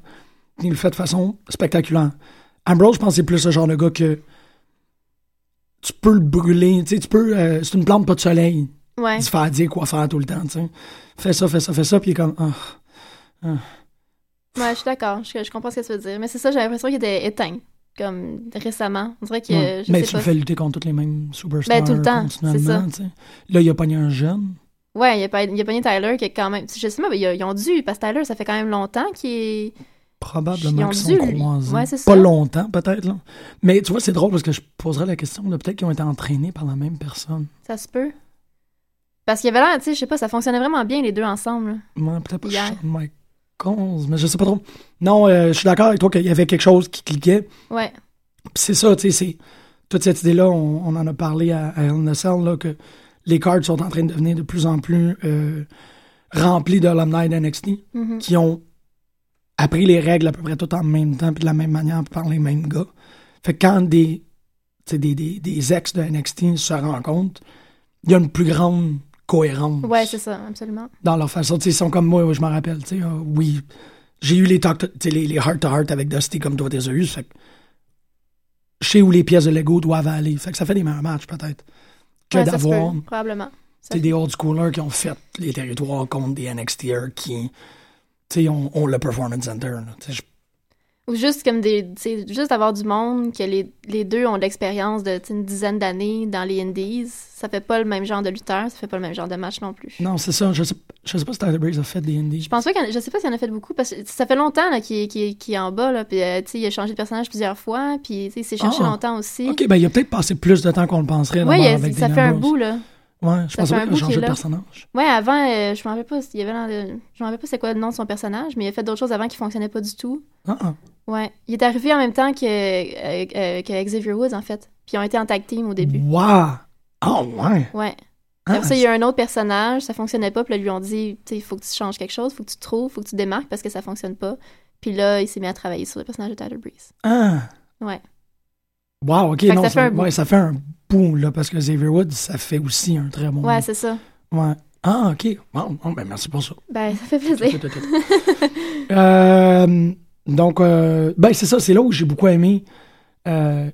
Speaker 3: Il le fait de façon spectaculaire. Ambrose, je pense c'est plus ce genre de gars que tu peux le brûler. Tu sais, tu peux. euh, c'est une plante pas de soleil.
Speaker 4: Ouais.
Speaker 3: Il se fait dire quoi faire tout le temps. Tu sais. Fais ça, fais ça, fais ça, puis il est comme. ah.
Speaker 4: Ouais, je suis d'accord. Je, je comprends ce que tu veux dire. Mais c'est ça, j'ai l'impression qu'il était éteint. Comme récemment. On dirait que.
Speaker 3: Ouais.
Speaker 4: Je
Speaker 3: Mais
Speaker 4: sais
Speaker 3: tu
Speaker 4: pas.
Speaker 3: le fais lutter contre tous les mêmes superstars.
Speaker 4: Ben, tout le temps, c'est ça.
Speaker 3: tu. Là, il a pogné un jeune.
Speaker 4: Ouais, il a, pas- il a pogné Tyler qui est quand même. Je sais pas, mais ils, ils ont dû, parce que Tyler, ça fait quand même longtemps qu'il est.
Speaker 3: Probablement qu'ils sont croisés.
Speaker 4: Ouais, c'est
Speaker 3: pas
Speaker 4: ça.
Speaker 3: longtemps, peut-être. là. Mais tu vois, c'est drôle parce que je poserais la question. là, Peut-être qu'ils ont été entraînés par la même personne.
Speaker 4: Ça se peut. Parce qu'il y avait l'air, tu sais, je sais pas, ça fonctionnait vraiment bien les deux ensemble. là.
Speaker 3: Ouais, peut-être pas
Speaker 4: Hier.
Speaker 3: Shawn Michaels, mais je sais pas trop. Non, euh, je suis d'accord avec toi qu'il y avait quelque chose qui cliquait.
Speaker 4: Ouais.
Speaker 3: Puis c'est ça, tu sais, c'est toute cette idée-là, on, on en a parlé à, à Hell in a Cell, là, que les cards sont en train de devenir de plus en plus euh, remplis d'alumni d'NXT
Speaker 4: Mhm.
Speaker 3: qui ont appris les règles à peu près tout en même temps puis de la même manière par les mêmes gars. Fait que quand des, des, des, des ex de NXT se rencontrent, il y a une plus grande cohérence
Speaker 4: Ouais, c'est ça, absolument.
Speaker 3: dans leur façon. Tu sais, Ils sont comme moi, je me rappelle. euh, oui, j'ai eu les talk to- les, les heart-to-heart avec Dusty comme toi, t'es eu. Fait que je sais où les pièces de Lego doivent aller. Fait que ça fait des meilleurs matchs, peut-être, que
Speaker 4: Ouais,
Speaker 3: d'avoir
Speaker 4: probablement.
Speaker 3: Sais, des old schoolers qui ont fait les territoires contre des NXTers qui sais, ont le Performance Center. là. Je-
Speaker 4: Ou juste comme des. juste avoir du monde que les, les deux ont de l'expérience de une dizaine d'années dans les Indies. Ça fait pas le même genre de lutteur, ça fait pas le même genre de match non plus.
Speaker 3: Non, c'est ça. Je sais, je sais pas si Tyler Breeze a fait des indies.
Speaker 4: Je pense pas qu'il je sais pas s'il en a fait beaucoup parce que ça fait longtemps qu'il est, qu'il est- en bas là, puis euh, sais, il a changé de personnage plusieurs fois, puis il s'est cherché
Speaker 3: Ah.
Speaker 4: longtemps aussi.
Speaker 3: Ok, ben il a peut-être passé plus de temps qu'on le penserait. Avec
Speaker 4: ça fait un bout là.
Speaker 3: Ouais, je
Speaker 4: Ça
Speaker 3: changé
Speaker 4: qu'il est
Speaker 3: de personnage.
Speaker 4: Ouais, avant, euh, je me rappelle pas, il y avait de- je me rappelle pas c'est quoi le nom de son personnage, mais il a fait d'autres choses avant qui fonctionnaient pas du tout.
Speaker 3: Ah, ah.
Speaker 4: Ouais, il est arrivé en même temps que, euh, euh, que Xavier Woods en fait, puis ils ont été en tag team au début.
Speaker 3: Wow! Ah, ouais!
Speaker 4: Ouais.
Speaker 3: Ah,
Speaker 4: Après ça, il y a un autre personnage, ça fonctionnait pas, puis là, ils lui ont dit, tu sais, il faut que tu changes quelque chose, faut que tu trouves, faut que tu démarques parce que ça fonctionne pas. Puis là, il s'est mis à travailler sur le personnage de Tyler Breeze.
Speaker 3: Ah!
Speaker 4: Ouais.
Speaker 3: Wow, ok,
Speaker 4: Fait
Speaker 3: non,
Speaker 4: ça
Speaker 3: ça,
Speaker 4: fait un
Speaker 3: ouais, ça fait un bout, là, parce que Xavier Woods, ça fait aussi un très bon.
Speaker 4: Ouais, c'est ça.
Speaker 3: Ouais. Ah, ok. Wow, ben merci pour ça.
Speaker 4: Ben, ça fait plaisir.
Speaker 3: Euh, donc, euh, ben c'est ça, c'est là où j'ai beaucoup aimé. Euh,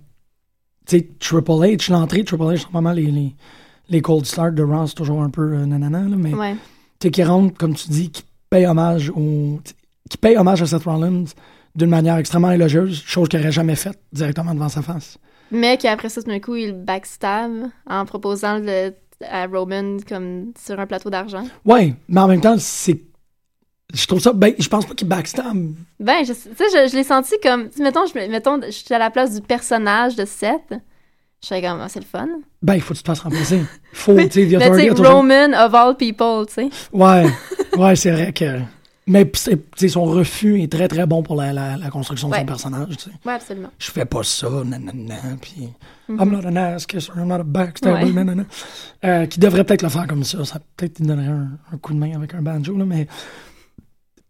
Speaker 3: tu sais, Triple H, l'entrée Triple H, normalement, les, les, les cold starts de Raw, c'est toujours un peu euh, nanana, là, mais
Speaker 4: Ouais.
Speaker 3: tu sais, qui rentre, comme tu dis, qui paye hommage au, qui paye hommage à Seth Rollins d'une manière extrêmement élogieuse, chose qu'il n'aurait jamais faite directement devant sa face.
Speaker 4: Mais qu'après ça, tout d'un coup, il backstab en proposant le, à Roman comme sur un plateau d'argent.
Speaker 3: Ouais, mais en même temps, c'est. Je trouve ça. Ben, je pense pas qu'il backstab.
Speaker 4: Ben, je, tu sais, je, je l'ai senti comme. Mettons, je, mettons, je suis à la place du personnage de Seth. Je serais comme, ah, c'est le fun.
Speaker 3: Ben, il faut que tu te fasses remplacer. Faut, tu sais, a toujours-
Speaker 4: Roman of all people, tu sais.
Speaker 3: Ouais, ouais, c'est vrai que. Mais son refus est très très bon pour la, la, la construction de son personnage. tu sais.
Speaker 4: Ouais, absolument.
Speaker 3: Je fais pas ça, nanana, puis
Speaker 4: Mhm.
Speaker 3: I'm not an ass kisser, I'm not a backstabber,
Speaker 4: Ouais.
Speaker 3: nanana. Euh, qui devrait peut-être le faire comme ça. Ça peut-être lui donnerait un, un coup de main avec un banjo, là, mais.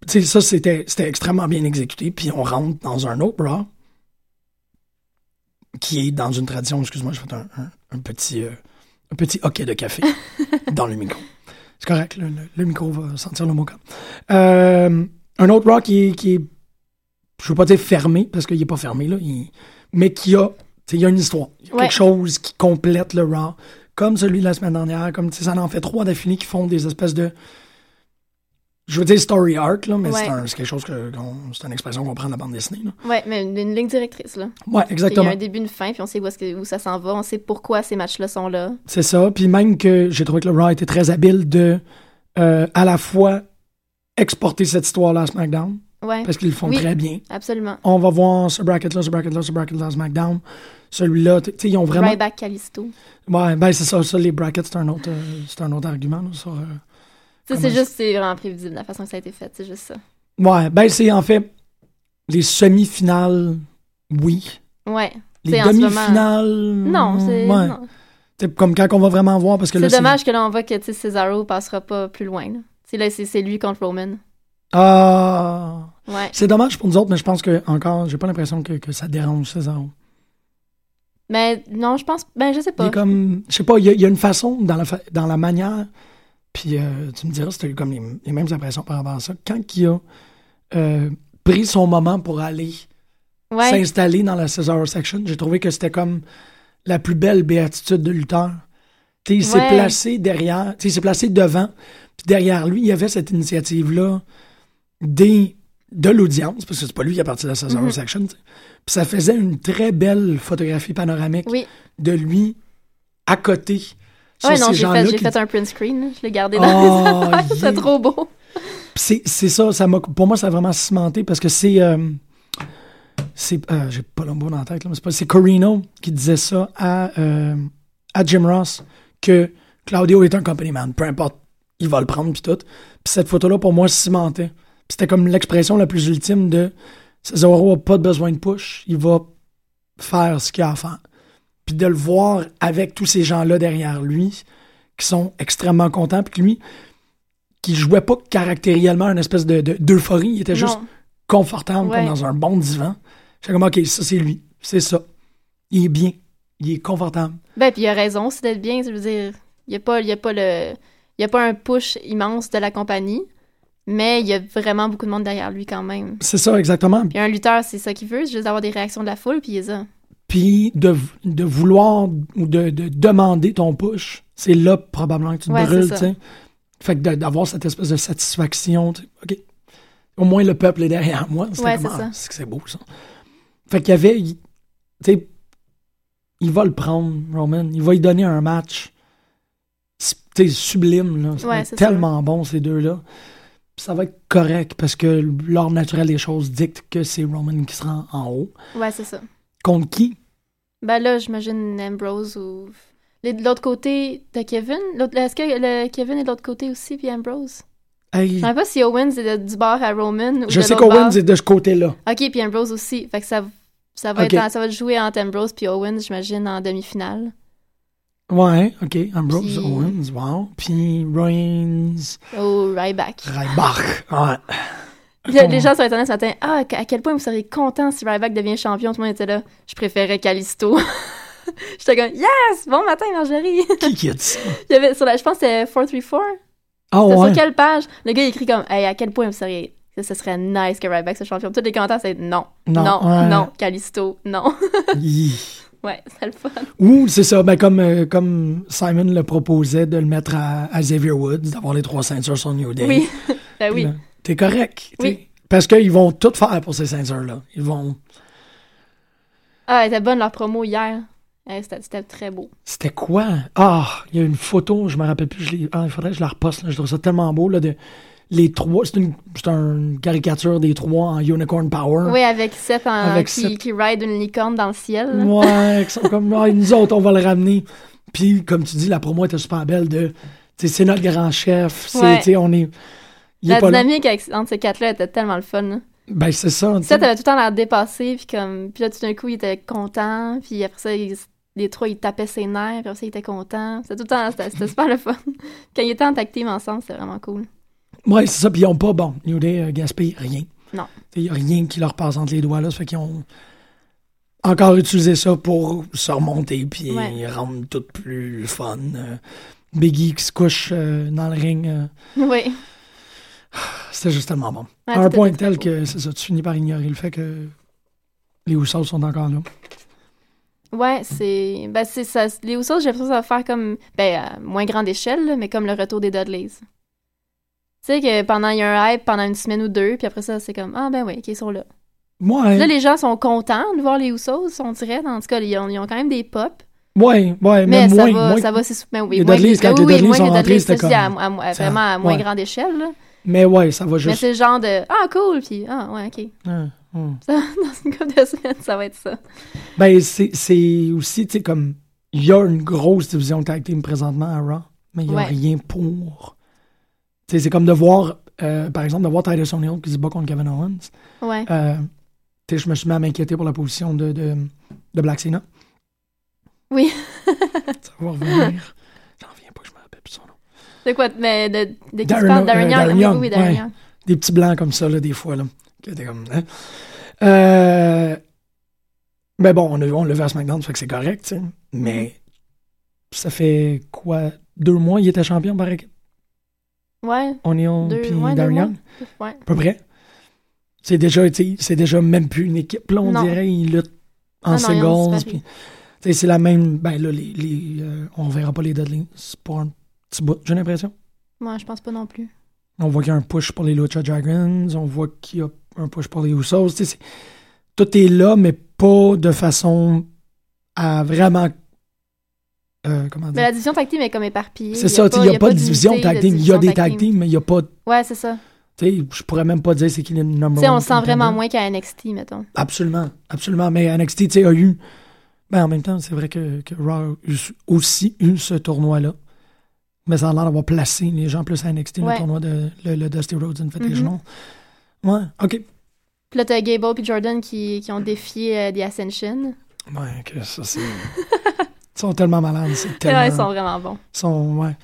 Speaker 3: Tu sais, ça, c'était extrêmement bien exécuté. Puis on rentre dans un autre bras qui est dans une tradition, excuse-moi, je fais un, un- un petit, euh, un petit hockey de café dans le micro. C'est correct, le, le- le micro va sentir le mocha. Euh, un autre rock qui est, qui est, je veux pas dire fermé, parce qu'il est pas fermé, là, il- mais qui a, tu sais, il y a une histoire. Il y a
Speaker 4: Ouais.
Speaker 3: quelque chose qui complète le raw, comme celui de la semaine dernière, comme, tu sais, ça en fait trois d'affilée qui font des espèces de Je veux dire story arc, là, mais
Speaker 4: Ouais.
Speaker 3: c'est un- c'est quelque chose que. C'est une expression qu'on prend de la bande dessinée.
Speaker 4: Ouais, mais une, une ligne directrice, là.
Speaker 3: Ouais,
Speaker 4: Il y
Speaker 3: exactement.
Speaker 4: a un début, une fin, puis on sait où, est-ce que, où ça s'en va, on sait pourquoi ces matchs-là sont là.
Speaker 3: C'est ça. Puis même que j'ai trouvé que le Raw était très habile de euh, à la fois exporter cette histoire-là à SmackDown,
Speaker 4: Ouais.
Speaker 3: parce qu'ils le font
Speaker 4: Oui.
Speaker 3: très bien.
Speaker 4: Absolument.
Speaker 3: On va voir ce bracket-là, ce bracket-là, ce bracket-là à SmackDown. Celui-là, tu sais, ils ont vraiment.
Speaker 4: Ryback Callisto.
Speaker 3: Ouais, ben c'est ça, ça, les brackets, c'est un autre, euh, c'est un autre argument. là, sur, euh,
Speaker 4: c'est
Speaker 3: ça-
Speaker 4: juste, c'est vraiment prévisible la façon que ça a été fait, c'est juste ça.
Speaker 3: Ouais, ben c'est en fait les semi-finales, oui.
Speaker 4: Ouais.
Speaker 3: Les demi-finales.
Speaker 4: Non, c'est.
Speaker 3: ouais. C'est comme quand on va vraiment voir parce que
Speaker 4: C'est dommage que là, on voit que Cesaro passera pas plus loin. Là, là c'est lui contre Roman.
Speaker 3: Ah.
Speaker 4: Ouais.
Speaker 3: C'est dommage pour nous autres, mais je pense que encore, j'ai pas l'impression que, que ça dérange César.
Speaker 4: Mais non, je pense. Ben, je sais
Speaker 3: Il
Speaker 4: pas.
Speaker 3: est comme, je sais pas, il y, a, il y a une façon dans la, fa- dans la manière, puis euh, tu me diras si tu as eu comme les, les mêmes impressions par rapport à ça. Quand il a euh, pris son moment pour aller
Speaker 4: Ouais.
Speaker 3: s'installer dans la Cesaro section, j'ai trouvé que c'était comme la plus belle béatitude de lutteur. Sais, il s'est
Speaker 4: Ouais.
Speaker 3: placé derrière, il s'est placé devant, puis derrière lui, il y avait cette initiative-là des, de l'audience, parce que c'est pas lui qui a parti de la Cesaro
Speaker 4: Mhm.
Speaker 3: section, tu sais. Puis ça faisait une très belle photographie panoramique
Speaker 4: Oui.
Speaker 3: de lui à côté.
Speaker 4: Ouais, non, j'ai fait,
Speaker 3: qui-
Speaker 4: fait un print screen. Je l'ai gardé
Speaker 3: Oh,
Speaker 4: dans
Speaker 3: yeah.
Speaker 4: C'est trop beau.
Speaker 3: C'est ça, ça m'a, pour moi, ça a vraiment cimenté parce que c'est. euh, c'est euh, j'ai pas le mot dans la tête, là, mais c'est, Corino qui disait ça à, euh, à Jim Ross que Claudio est un company man, peu importe, il va le prendre puis tout. Puis cette photo-là, pour moi, cimentait. Puis c'était comme l'expression la plus ultime de Cesaro a pas besoin de push, il va faire ce qu'il a à faire. Puis de le voir avec tous ces gens-là derrière lui, qui sont extrêmement contents, puis lui, qui jouait pas caractériellement une espèce de, de- d'euphorie, il était juste confortable
Speaker 4: Ouais.
Speaker 3: comme dans un bon divan. J'étais comme, OK, ça c'est lui, c'est ça. Il est bien, il est confortable.
Speaker 4: Ben, puis il a raison aussi d'être bien. Je veux dire, il n'y a, pas- y a, pas le- y a pas un push immense de la compagnie, mais il y a vraiment beaucoup de monde derrière lui quand même.
Speaker 3: C'est ça, exactement.
Speaker 4: Puis un lutteur, c'est ça qu'il veut, c'est juste d'avoir des réactions de la foule, puis il est ça.
Speaker 3: Puis de, de vouloir ou de, de demander ton push, c'est là probablement que tu te
Speaker 4: Ouais,
Speaker 3: brûles,
Speaker 4: c'est
Speaker 3: tu. Fait que d'avoir cette espèce de satisfaction, OK, au moins le peuple est derrière moi. C'était
Speaker 4: Ouais, c'est
Speaker 3: c'est c'est beau, ça. Fait qu'il y avait, il- tu sais, il va le prendre, Roman, il va lui donner un match, tu sais, sublime, là.
Speaker 4: Ouais, c'est
Speaker 3: tellement bon, ces deux-là. Ça va être correct parce que l'ordre naturel des choses dicte que c'est Roman qui sera en haut.
Speaker 4: Ouais, c'est ça.
Speaker 3: Contre qui?
Speaker 4: Ben là, j'imagine Ambrose ou. De l'autre côté, de Kevin. Est-ce que le Kevin est de l'autre côté aussi, puis Ambrose?
Speaker 3: Hey,
Speaker 4: Je sais pas si Owens est de- du bord à Roman ou
Speaker 3: je
Speaker 4: de
Speaker 3: sais qu'Owens est de ce côté-là.
Speaker 4: Ok, puis Ambrose aussi. Fait que ça, ça, va, être ça va jouer entre Ambrose puis Owens, j'imagine, en demi-finale.
Speaker 3: Ouais, ok. Ambrose
Speaker 4: Puis-
Speaker 3: Owens, wow. Puis Reigns,
Speaker 4: Au Ryback.
Speaker 3: Ryback. Ouais.
Speaker 4: Le- les gens sur Internet ce matin, ah, à quel point vous seriez content si Ryback devient champion? Tout le monde était là. Je préférais Callisto. J'étais comme, yes! Bon matin, Marjorie!
Speaker 3: Qui qui a dit ça?
Speaker 4: Il y avait sur la, je pense que c'était 434.
Speaker 3: Ah ouais.
Speaker 4: sur quelle page? Le gars, il écrit comme, hey, à quel point vous seriez. Ce serait nice que Ryback soit champion. Tous les commentaires, c'est non.
Speaker 3: Non,
Speaker 4: Non,
Speaker 3: ouais.
Speaker 4: non, Callisto, non. Ouais, c'est le fun.
Speaker 3: Ou c'est ça, ben comme, euh, comme Simon le proposait de le mettre à, à Xavier Woods, d'avoir les trois ceintures sur New Day.
Speaker 4: Oui. ben oui.
Speaker 3: Là, T'es correct.
Speaker 4: Oui.
Speaker 3: t'sais. Parce qu'ils vont tout faire pour ces ceintures-là. Ils vont.
Speaker 4: Ah, elle était bonne leur promo hier. C'était c'était très beau.
Speaker 3: C'était quoi? Ah, il y a une photo, je me rappelle plus. Je l'ai- ah, il faudrait que je la reposte. là. Je trouve ça tellement beau. Là, de, les trois, c'est une, c'est une caricature des trois en Unicorn Power.
Speaker 4: Oui, avec Seth en-
Speaker 3: Avec
Speaker 4: qui,
Speaker 3: Seth.
Speaker 4: qui ride une licorne dans le ciel. là.
Speaker 3: Ouais, qui sont comme, ah, nous autres, on va le ramener. Puis, comme tu dis, la promo était super belle de, c'est notre grand chef. C'est,
Speaker 4: Ouais.
Speaker 3: on est, il
Speaker 4: La dynamique avec- entre ces quatre-là était tellement le fun. là.
Speaker 3: Ben, c'est ça. tu sais.
Speaker 4: Seth avait tout le temps l'air dépassé, puis comme, puis là, tout d'un coup, il était content, puis après ça, il- les trois, ils tapaient ses nerfs, puis après ça, il était content. C'était tout le temps, c'était super le fun. Quand ils étaient en tag team ensemble, c'était vraiment cool.
Speaker 3: Ouais, c'est ça. Puis, ils ont pas, bon, New Day euh, gaspillé rien.
Speaker 4: Non.
Speaker 3: Il y a rien qui leur passe entre les doigts, là. Ça fait qu'ils ont encore utilisé ça pour se remonter, puis
Speaker 4: Ouais.
Speaker 3: rendre tout plus fun. Euh, Biggie qui se couche euh, dans le ring. euh,
Speaker 4: Oui.
Speaker 3: C'était juste tellement bon.
Speaker 4: Ouais,
Speaker 3: à un point tel
Speaker 4: beau.
Speaker 3: que ça, tu finis par ignorer le fait que les Usos sont encore là.
Speaker 4: Ouais, c'est. Ben, c'est ça. Les Usos, j'ai l'impression que ça va faire comme. Ben, à moins grande échelle, là, mais comme le retour des Dudleys. Tu sais que pendant, il y a un hype pendant une semaine ou deux, puis après ça, c'est comme, ah ben oui, ok, ils sont là.
Speaker 3: Ouais.
Speaker 4: Là, les gens sont contents de voir les Usos, on dirait. En tout cas, ils ont, ils ont quand même des pop.
Speaker 3: Ouais, ouais,
Speaker 4: Mais
Speaker 3: mais
Speaker 4: ça
Speaker 3: moins,
Speaker 4: va,
Speaker 3: moins-
Speaker 4: ça va, c'est mais oui,
Speaker 3: Les Dudleys, quand
Speaker 4: oui,
Speaker 3: les
Speaker 4: oui,
Speaker 3: Dudleys
Speaker 4: moins
Speaker 3: sont rentrés, c'était
Speaker 4: à-
Speaker 3: comme-
Speaker 4: à- à-
Speaker 3: ça-
Speaker 4: vraiment à moins
Speaker 3: ouais.
Speaker 4: grande échelle. là.
Speaker 3: Mais ouais, ça va
Speaker 4: Mais
Speaker 3: juste.
Speaker 4: c'est le genre de, ah cool, puis ah ouais, ok.
Speaker 3: Ah, hum.
Speaker 4: Ça, dans une couple de semaines, ça va être ça.
Speaker 3: Ben, c'est c'est aussi, tu sais, comme. Il y a une grosse division de tag team présentement à Raw, mais il n'y a
Speaker 4: Ouais.
Speaker 3: rien pour. Tu sais, c'est comme de voir, euh, par exemple, de voir Titus O'Neill qui se bat contre Kevin Owens.
Speaker 4: Ouais.
Speaker 3: Euh, tu sais, je me suis mis à m'inquiéter pour la position de, de, de Black Cena.
Speaker 4: Oui.
Speaker 3: Ça va revenir. J'en reviens pas que je me rappelle plus son nom.
Speaker 4: De quoi? Mais de, de qui tu
Speaker 3: Darren-
Speaker 4: parles? Darren
Speaker 3: euh,
Speaker 4: Young?
Speaker 3: Darren
Speaker 4: Oui,
Speaker 3: Young,
Speaker 4: oui, Darren
Speaker 3: ouais.
Speaker 4: Young.
Speaker 3: Des petits blancs comme ça, là, des fois, là. Qui étaient comme. hein. Euh, Mais bon, on, a- on l'a vu à SmackDown, ça fait que c'est correct, tu. Mais ça fait quoi? Deux mois, il était champion par équipe?
Speaker 4: Ouais.
Speaker 3: O'Neill
Speaker 4: Deux-
Speaker 3: puis
Speaker 4: ouais,
Speaker 3: Darren
Speaker 4: mois.
Speaker 3: Young?
Speaker 4: Ouais.
Speaker 3: À peu près. C'est déjà, tu c'est déjà même plus une équipe, là, on
Speaker 4: Non.
Speaker 3: dirait. Ils luttent en
Speaker 4: Ah
Speaker 3: singles. C'est la même. Ben là, les, les, euh, on verra pas les Dudleys pour un petit bout, j'ai l'impression.
Speaker 4: Moi, je pense pas non plus.
Speaker 3: On voit qu'il y a un push pour les Lucha Dragons, on voit qu'il y a un push pour les Usos. Tout est là, mais pas de façon à vraiment. euh, comment
Speaker 4: Mais
Speaker 3: dire?
Speaker 4: la division tag team est comme éparpillée.
Speaker 3: C'est ça, il n'y a, pas de division tag team. Il y a des tag team, mais il n'y a pas.
Speaker 4: Ouais, c'est ça.
Speaker 3: Tu sais, je pourrais même pas dire c'est qui le number
Speaker 4: Tu sais, on
Speaker 3: one
Speaker 4: le sent vraiment moins qu'à NXT, mettons.
Speaker 3: Absolument, absolument. Mais NXT, tu sais, a eu. Ben, en même temps, c'est vrai que, que Raw aussi eu ce tournoi-là. Mais ça a l'air d'avoir placé les gens plus à NXT,
Speaker 4: Ouais.
Speaker 3: le tournoi de le, le Dusty Rhodes Invitational. Ouais, ok.
Speaker 4: Puis là, t'as Gable et Jordan qui, qui ont défié euh, The Ascension.
Speaker 3: Ouais, que ça, c'est. Ils sont tellement malades, tellement.
Speaker 4: Ouais, ils sont vraiment bons.
Speaker 3: Ils sont, ouais.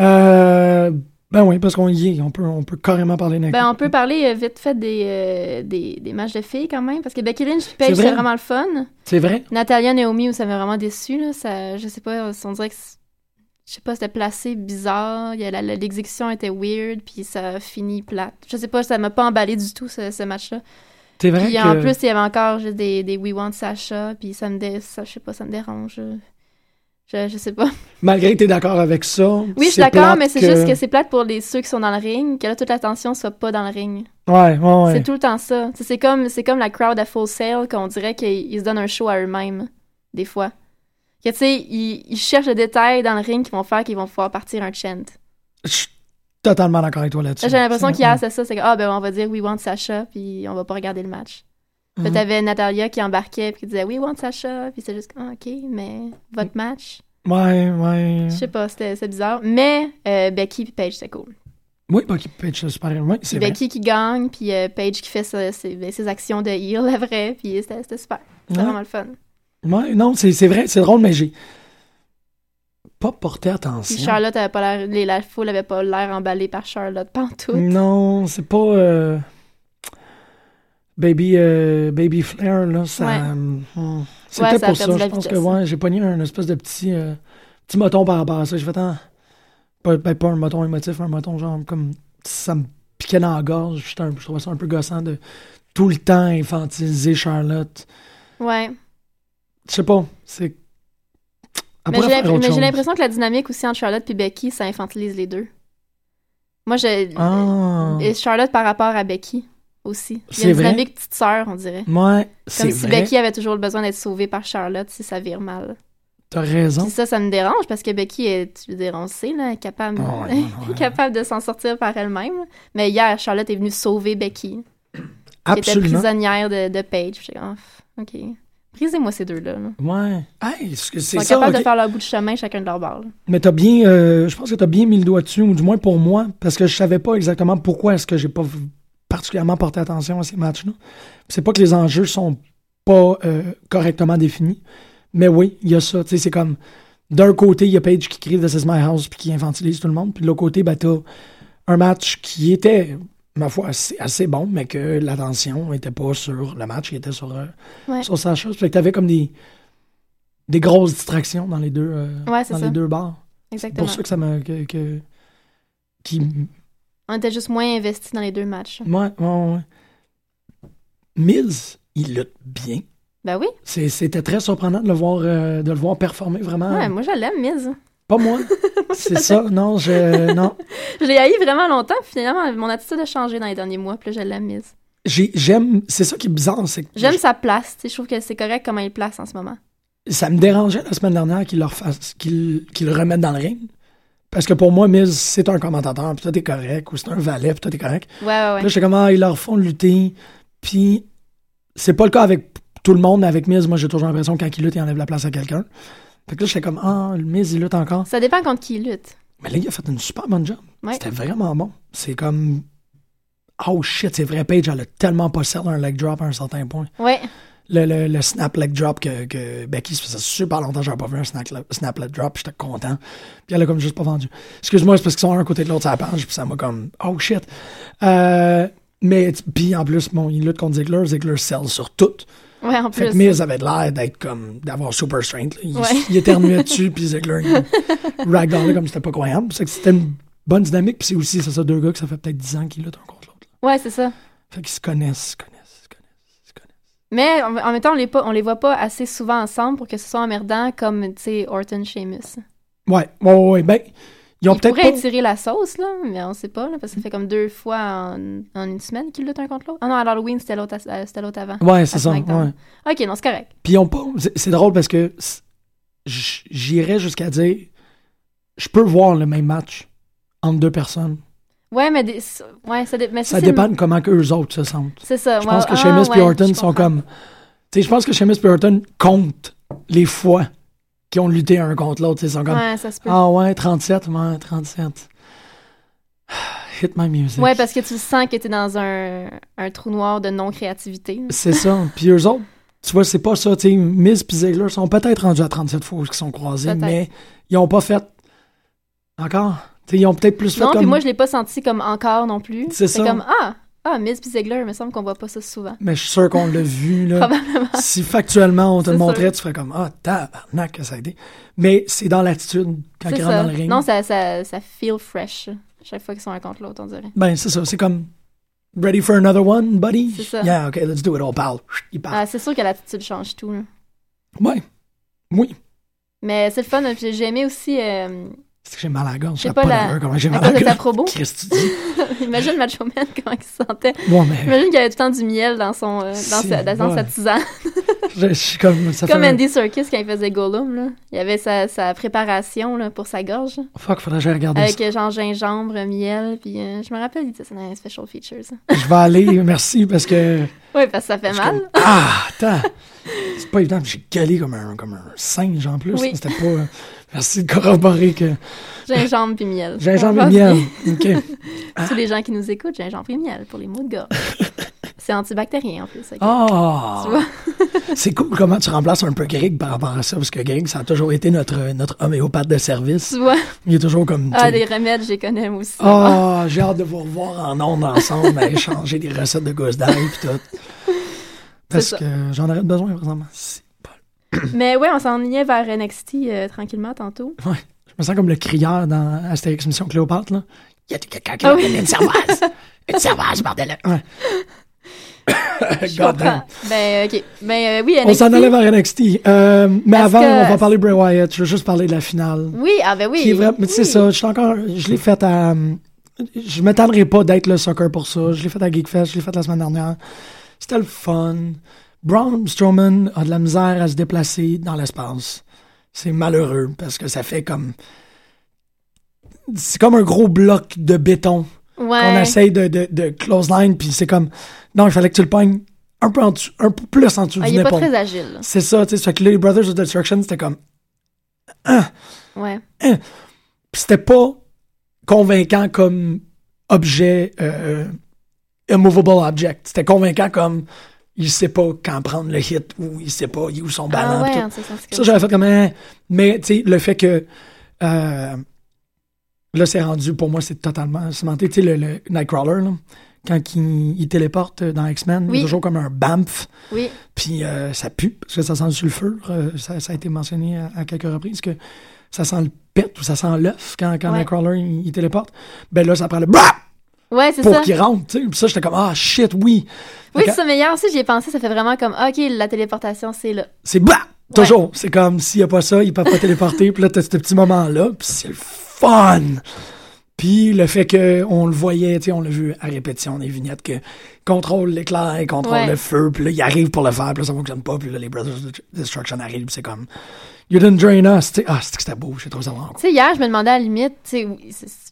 Speaker 3: Euh, ben oui, parce qu'on y est, on peut, on peut carrément parler NXT.
Speaker 4: Ben, on peut parler euh, vite fait des, euh, des, des matchs de filles quand même, parce que Becky Lynch et Paige,
Speaker 3: C'est vrai?
Speaker 4: c'est vraiment le fun.
Speaker 3: C'est vrai?
Speaker 4: Natalia Naomi, où ça m'a vraiment déçu, là. Ça, je sais pas, on dirait que. Je sais pas, c'était placé bizarre. L'exécution était weird, puis ça a fini plate. Je sais pas, ça m'a pas emballé du tout, ce, ce match-là.
Speaker 3: C'est vrai
Speaker 4: Puis
Speaker 3: que.
Speaker 4: en plus, il y avait encore juste des, des We Want Sasha, puis ça me dé... ça, je sais pas, ça me dérange. Je, je sais pas.
Speaker 3: Malgré que t'es d'accord avec ça.
Speaker 4: Oui, je suis d'accord, mais c'est juste que c'est plate pour les ceux qui sont dans le ring, que là, toute l'attention soit pas dans le ring.
Speaker 3: Ouais, ouais, ouais.
Speaker 4: C'est tout le temps ça. Tu C'est comme, comme la crowd à full sale qu'on dirait qu'ils ils se donnent un show à eux-mêmes, des fois. Que tu sais, ils, ils cherchent des détails dans le ring qui vont faire qu'ils vont pouvoir partir un chant.
Speaker 3: Je suis totalement d'accord avec toi là-dessus.
Speaker 4: Là, J'ai l'impression qu'hier, c'est ça. C'est que, ah, ben, on va dire We want Sasha, puis on va pas regarder le match. Puis
Speaker 3: Mhm.
Speaker 4: t'avais Natalia qui embarquait, puis qui disait We want Sasha, puis c'est juste, ah, ok, mais votre match?
Speaker 3: Ouais, ouais.
Speaker 4: Je sais pas, c'était c'est bizarre. Mais euh, Becky puis Paige, c'est cool.
Speaker 3: Oui, Bucky Page, c'est super. Oui, c'est.
Speaker 4: Becky qui gagne, puis euh, Paige qui fait ses, ben, ses actions de heel, la vraie, puis c'était super. C'était
Speaker 3: Ouais.
Speaker 4: vraiment le fun.
Speaker 3: Ouais, non, c'est vrai, c'est drôle, mais j'ai pas porté attention.
Speaker 4: Puis Charlotte avait pas l'air, les- la foule avait pas l'air emballée par Charlotte pantoute.
Speaker 3: Non, c'est pas. euh, Baby, euh, Baby Flair, là, ça.
Speaker 4: Ouais.
Speaker 3: hum,
Speaker 4: Ouais,
Speaker 3: C'était
Speaker 4: a
Speaker 3: pour ça. Je pense que, ouais, j'ai pogné un espèce de petit, euh, petit moton par rapport à ça. J'ai fait, ah, pas, ben, pas un moton émotif, un moton genre comme. Ça me piquait dans la gorge. Un- Je trouvais ça un peu gossant de tout le temps infantiliser Charlotte.
Speaker 4: Ouais.
Speaker 3: Je sais pas, c'est.
Speaker 4: Mais j'ai l'impression que la dynamique aussi entre Charlotte et Becky, ça infantilise les deux. Moi, j'ai.
Speaker 3: Ah.
Speaker 4: Et Charlotte par rapport à Becky aussi. Il y a une
Speaker 3: vrai?
Speaker 4: dynamique petite sœur, on dirait.
Speaker 3: Ouais, c'est
Speaker 4: Comme si
Speaker 3: vrai.
Speaker 4: Becky avait toujours le besoin d'être sauvée par Charlotte si ça vire mal.
Speaker 3: T'as raison.
Speaker 4: Puis ça, ça me dérange parce que Becky est, tu veux dire, on sait, là, capable,
Speaker 3: ouais, ouais, ouais.
Speaker 4: capable de s'en sortir par elle-même. Mais hier, Charlotte est venue sauver Becky, qui était
Speaker 3: Absolument.
Speaker 4: prisonnière de, de Paige. Ah, ok. Brisez-moi ces deux-là. là.
Speaker 3: Ouais. Hey, c'est
Speaker 4: Ils
Speaker 3: c'est
Speaker 4: sont
Speaker 3: ça?
Speaker 4: capables de faire leur bout de chemin chacun de leur bord. là.
Speaker 3: Mais t'as bien, euh, je pense que t'as bien mis le doigt dessus, ou du moins pour moi, parce que je savais pas exactement pourquoi est-ce que j'ai pas particulièrement porté attention à ces matchs-là. C'est pas que les enjeux sont pas euh, correctement définis, mais oui, il y a ça. C'est comme d'un côté, il y a Paige qui crie This is my house puis qui infantilise tout le monde, puis de l'autre côté, ben t'as un match qui était, ma foi, assez, assez bon, mais que l'attention était pas sur le match, il était sur, euh,
Speaker 4: Ouais.
Speaker 3: sur Sacha. Fait que t'avais comme des des grosses distractions dans les deux, euh,
Speaker 4: Ouais, c'est
Speaker 3: dans
Speaker 4: ça.
Speaker 3: les deux bars. C'est
Speaker 4: Exactement.
Speaker 3: pour ça que ça me. Que, que- qui,
Speaker 4: On était juste moins investis dans les deux matchs.
Speaker 3: ouais, ouais, ouais. Miz, il lutte bien.
Speaker 4: Ben oui.
Speaker 3: C'était très surprenant de le voir, euh, de le voir performer vraiment.
Speaker 4: Ouais, moi, je l'aime, Miz.
Speaker 3: Pas moi. C'est ça, non, je. Non.
Speaker 4: Je l'ai haï vraiment longtemps, puis finalement, mon attitude a changé dans les derniers mois, puis là, je l'aime mise.
Speaker 3: J'ai- J'aime. C'est ça qui est bizarre, c'est que.
Speaker 4: J'aime sa place, je trouve que c'est correct comment il place en ce moment.
Speaker 3: Ça me dérangeait la semaine dernière qu'il qu'il qu'il le remette dans le ring. Parce que pour moi, Miz, c'est un commentateur, puis toi, t'es correct, ou c'est un valet, puis toi, t'es correct.
Speaker 4: Ouais, ouais, ouais.
Speaker 3: Là, j'étais comme, ah, ils leur font lutter. Puis, c'est pas le cas avec tout le monde, mais avec Miz, moi, j'ai toujours l'impression que quand il lutte, il enlève la place à quelqu'un. Fait que là, j'étais comme, ah, Miz, il lutte encore.
Speaker 4: Ça dépend contre qui il lutte.
Speaker 3: Mais là, il a fait une super bonne job.
Speaker 4: Ouais.
Speaker 3: C'était vraiment bon. C'est comme, oh shit, c'est vrai, Paige, elle a tellement pas un leg drop à un certain point.
Speaker 4: Ouais.
Speaker 3: Le, le, le snap leg drop que, que Becky, ça faisait super longtemps que j'avais pas vu un snap, snap leg drop, j'étais content. Puis elle a comme juste pas vendu. Excuse-moi, c'est parce qu'ils sont un côté de l'autre la page, puis ça m'a comme, oh shit. Euh, mais, puis en plus, bon, il lutte contre Ziggler, Ziggler sell sur tout.
Speaker 4: Ouais, en
Speaker 3: Fait
Speaker 4: plus.
Speaker 3: que Miz avait l'air d'être comme, d'avoir super strength. là. Il,
Speaker 4: Ouais.
Speaker 3: il éternuait dessus, puis Ziggler, il ragdollait comme c'était pas croyable. C'est que c'était une bonne dynamique, puis c'est aussi, c'est ça, deux gars que ça fait peut-être 10 ans qu'ils luttent un contre l'autre.
Speaker 4: Ouais, c'est ça.
Speaker 3: Fait qu'ils se connaissent, se connaissent.
Speaker 4: Mais en, en même temps, on les, pas, on les voit pas assez souvent ensemble pour que ce soit emmerdant comme, tu sais, Orton Sheamus.
Speaker 3: Ouais, ouais, ouais. Ben, ils ont peut-être
Speaker 4: pourraient
Speaker 3: pas.
Speaker 4: étirer la sauce, là, mais on sait pas, là, parce que ça fait comme deux fois en, en une semaine qu'ils luttent un contre l'autre. Ah non, c'était l'autre à- euh, c'était l'autre avant.
Speaker 3: Ouais, c'est ça. Ouais.
Speaker 4: Ok, non, c'est correct.
Speaker 3: Puis ils ont pas. c'est- drôle parce que j'irais jusqu'à dire, je peux voir le même match entre deux personnes.
Speaker 4: Ouais, mais, des- ouais, ça, mais
Speaker 3: dépend de comment eux autres se sentent.
Speaker 4: C'est ça.
Speaker 3: Je pense que Sheamus et Orton sont comme. Tu sais, je pense que Sheamus et Orton comptent les fois qu'ils ont lutté un contre l'autre. Ils sont comme.
Speaker 4: Ouais, ça se peut.
Speaker 3: Ah ouais, 37, ouais, 37. Hit my music.
Speaker 4: Ouais, parce que tu sens que t'es dans un, un trou noir de non-créativité.
Speaker 3: C'est ça. Puis eux autres, tu vois, c'est pas ça. Tu sais, Miz et Ziggler sont peut-être rendus à 37 fois qu'ils sont croisés, mais ils ont pas fait. Encore. Tu sais, ils ont peut-être plus fait
Speaker 4: Non,
Speaker 3: comme.
Speaker 4: puis moi, je l'ai pas senti comme encore non plus.
Speaker 3: C'est ça.
Speaker 4: comme, ah, ah, Miz puis Ziggler, il me semble qu'on voit pas ça souvent.
Speaker 3: Mais je suis sûr qu'on l'a vu, là.
Speaker 4: Probablement.
Speaker 3: Si factuellement on te le montrait,
Speaker 4: sûr.
Speaker 3: tu ferais comme Ah, tabarnak, que ça a été. Mais c'est dans l'attitude quand ils rentrent dans le ring.
Speaker 4: Non, ça, ça, ça feel fresh. Chaque fois qu'ils sont un contre l'autre, on dirait.
Speaker 3: Ben, c'est ça. C'est comme Ready for another one, buddy?
Speaker 4: C'est ça.
Speaker 3: Yeah, okay, let's do it. Il part.
Speaker 4: Ah, c'est sûr que l'attitude change tout. là.
Speaker 3: Ouais. Oui.
Speaker 4: Mais c'est le fun. puis J'ai aimé aussi. euh,
Speaker 3: j'ai mal à la gorge. Sais
Speaker 4: pas la-
Speaker 3: comment j'ai mal à la gorge.
Speaker 4: Imagine Macho Man, comment il se sentait.
Speaker 3: Ouais, mais-
Speaker 4: Imagine qu'il y avait tout le temps du miel dans, son, euh, dans,
Speaker 3: C'est
Speaker 4: sa, dans sa
Speaker 3: bon.
Speaker 4: tisane.
Speaker 3: Je je suis comme. Ça
Speaker 4: Comme
Speaker 3: fait un-
Speaker 4: Andy Serkis quand il faisait Gollum. Là. Il y avait sa, sa préparation là, pour sa gorge.
Speaker 3: Fuck, faudrait que j'aille regarder
Speaker 4: Avec
Speaker 3: ça.
Speaker 4: euh, genre gingembre, miel. Puis euh, je me rappelle, il disait ça dans les special features.
Speaker 3: Je vais aller, merci, parce que.
Speaker 4: Oui, parce que ça fait mal.
Speaker 3: Ah, attends. C'est pas évident. J'ai galé comme un, comme un singe en plus.
Speaker 4: Oui.
Speaker 3: C'était pas. Merci de corroborer que.
Speaker 4: Gingembre puis miel.
Speaker 3: Gingembre et miel. OK.
Speaker 4: Tous les gens qui nous écoutent, gingembre et miel pour les maux de gorge. C'est antibactérien en plus.
Speaker 3: Ah!
Speaker 4: Tu vois?
Speaker 3: C'est cool comment tu remplaces un peu Greg par rapport à ça, parce que Greg, ça a toujours été notre, notre homéopathe de service.
Speaker 4: Tu vois?
Speaker 3: Il est toujours comme.
Speaker 4: Ah, des remèdes, je les connais moi aussi.
Speaker 3: Ah, j'ai hâte de vous revoir en ondes ensemble à échanger des recettes de gosses d'ail et tout. Parce que j'en aurais besoin. Si.
Speaker 4: Mais ouais, on s'enlignait vers NXT euh, tranquillement tantôt.
Speaker 3: Ouais. Je me sens comme le crieur dans Astérix Mission Cléopâtre, là. Y a quelqu'un qui m'a
Speaker 4: oui.
Speaker 3: donné une servoise? Une servoise, bordel. Ouais.
Speaker 4: Je
Speaker 3: God damn.
Speaker 4: Ben, ok. Ben, euh, oui, NXT.
Speaker 3: On s'en allait vers NXT. Euh, mais avant,
Speaker 4: que-
Speaker 3: on va parler de Bray Wyatt. Je veux juste parler de la finale.
Speaker 4: Oui, ah ben oui.
Speaker 3: Qui est vrai- mais c'est
Speaker 4: Oui.
Speaker 3: ça, je suis encore, je l'ai fait à, je m'attendrai pas d'être le soccer pour ça. Je l'ai fait à Geekfest, je l'ai fait la semaine dernière. C'était le fun. Braun Strowman a de la misère à se déplacer dans l'espace. C'est malheureux parce que ça fait comme, c'est comme un gros bloc de béton
Speaker 4: Ouais.
Speaker 3: qu'on essaye de, de, de close line puis c'est comme, non, il fallait que tu le pognes un peu en dessous, un peu plus en dessous
Speaker 4: Ah,
Speaker 3: du
Speaker 4: il est pas très agile.
Speaker 3: C'est ça, tu sais, fait que les Brothers of Destruction, c'était comme, ah,
Speaker 4: Ouais.
Speaker 3: Hein? Puis c'était pas convaincant comme objet, euh, immovable object. C'était convaincant comme il sait pas quand prendre le hit ou il sait pas il est où son ballon.
Speaker 4: Ah ouais,
Speaker 3: tout.
Speaker 4: hein, ça,
Speaker 3: j'avais fait comme un... Mais, tu sais, le fait que... euh, là, c'est rendu, pour moi, c'est totalement cimenté. Tu sais, le, le Nightcrawler, là, quand il, il téléporte dans X-Men,
Speaker 4: Oui.
Speaker 3: toujours comme un bamf.
Speaker 4: Oui.
Speaker 3: Puis euh, ça pue, parce que ça sent le sulfure. Euh, ça, ça a été mentionné à, à quelques reprises que ça sent le pet ou ça sent l'œuf quand, quand
Speaker 4: Ouais.
Speaker 3: Nightcrawler il, il téléporte. Ben là, ça prend le BAH!
Speaker 4: Ouais, c'est
Speaker 3: pour
Speaker 4: ça.
Speaker 3: qu'il rentre. tu sais. Puis ça, j'étais comme, ah shit, oui.
Speaker 4: Oui, c'est ça, mais hier aussi, j'y ai pensé, ça fait vraiment comme, ok, la téléportation, c'est là.
Speaker 3: C'est BAH! Toujours. C'est comme s'il n'y a pas ça, ils peuvent pas téléporter. Puis là, t'as ce petit moment-là. Puis c'est le fun. Puis le fait qu'on le voyait, tu sais, on l'a vu à répétition des vignettes que contrôle l'éclair, contrôle
Speaker 4: Ouais.
Speaker 3: le feu, puis là, il arrive pour le faire, puis là, ça fonctionne pas, puis là, les Brothers of Destruction arrivent, c'est comme You didn't drain us, tu sais. Ah, c'est que c'était beau, j'ai trouvé ça
Speaker 4: Tu sais, hier, je me demandais à la limite,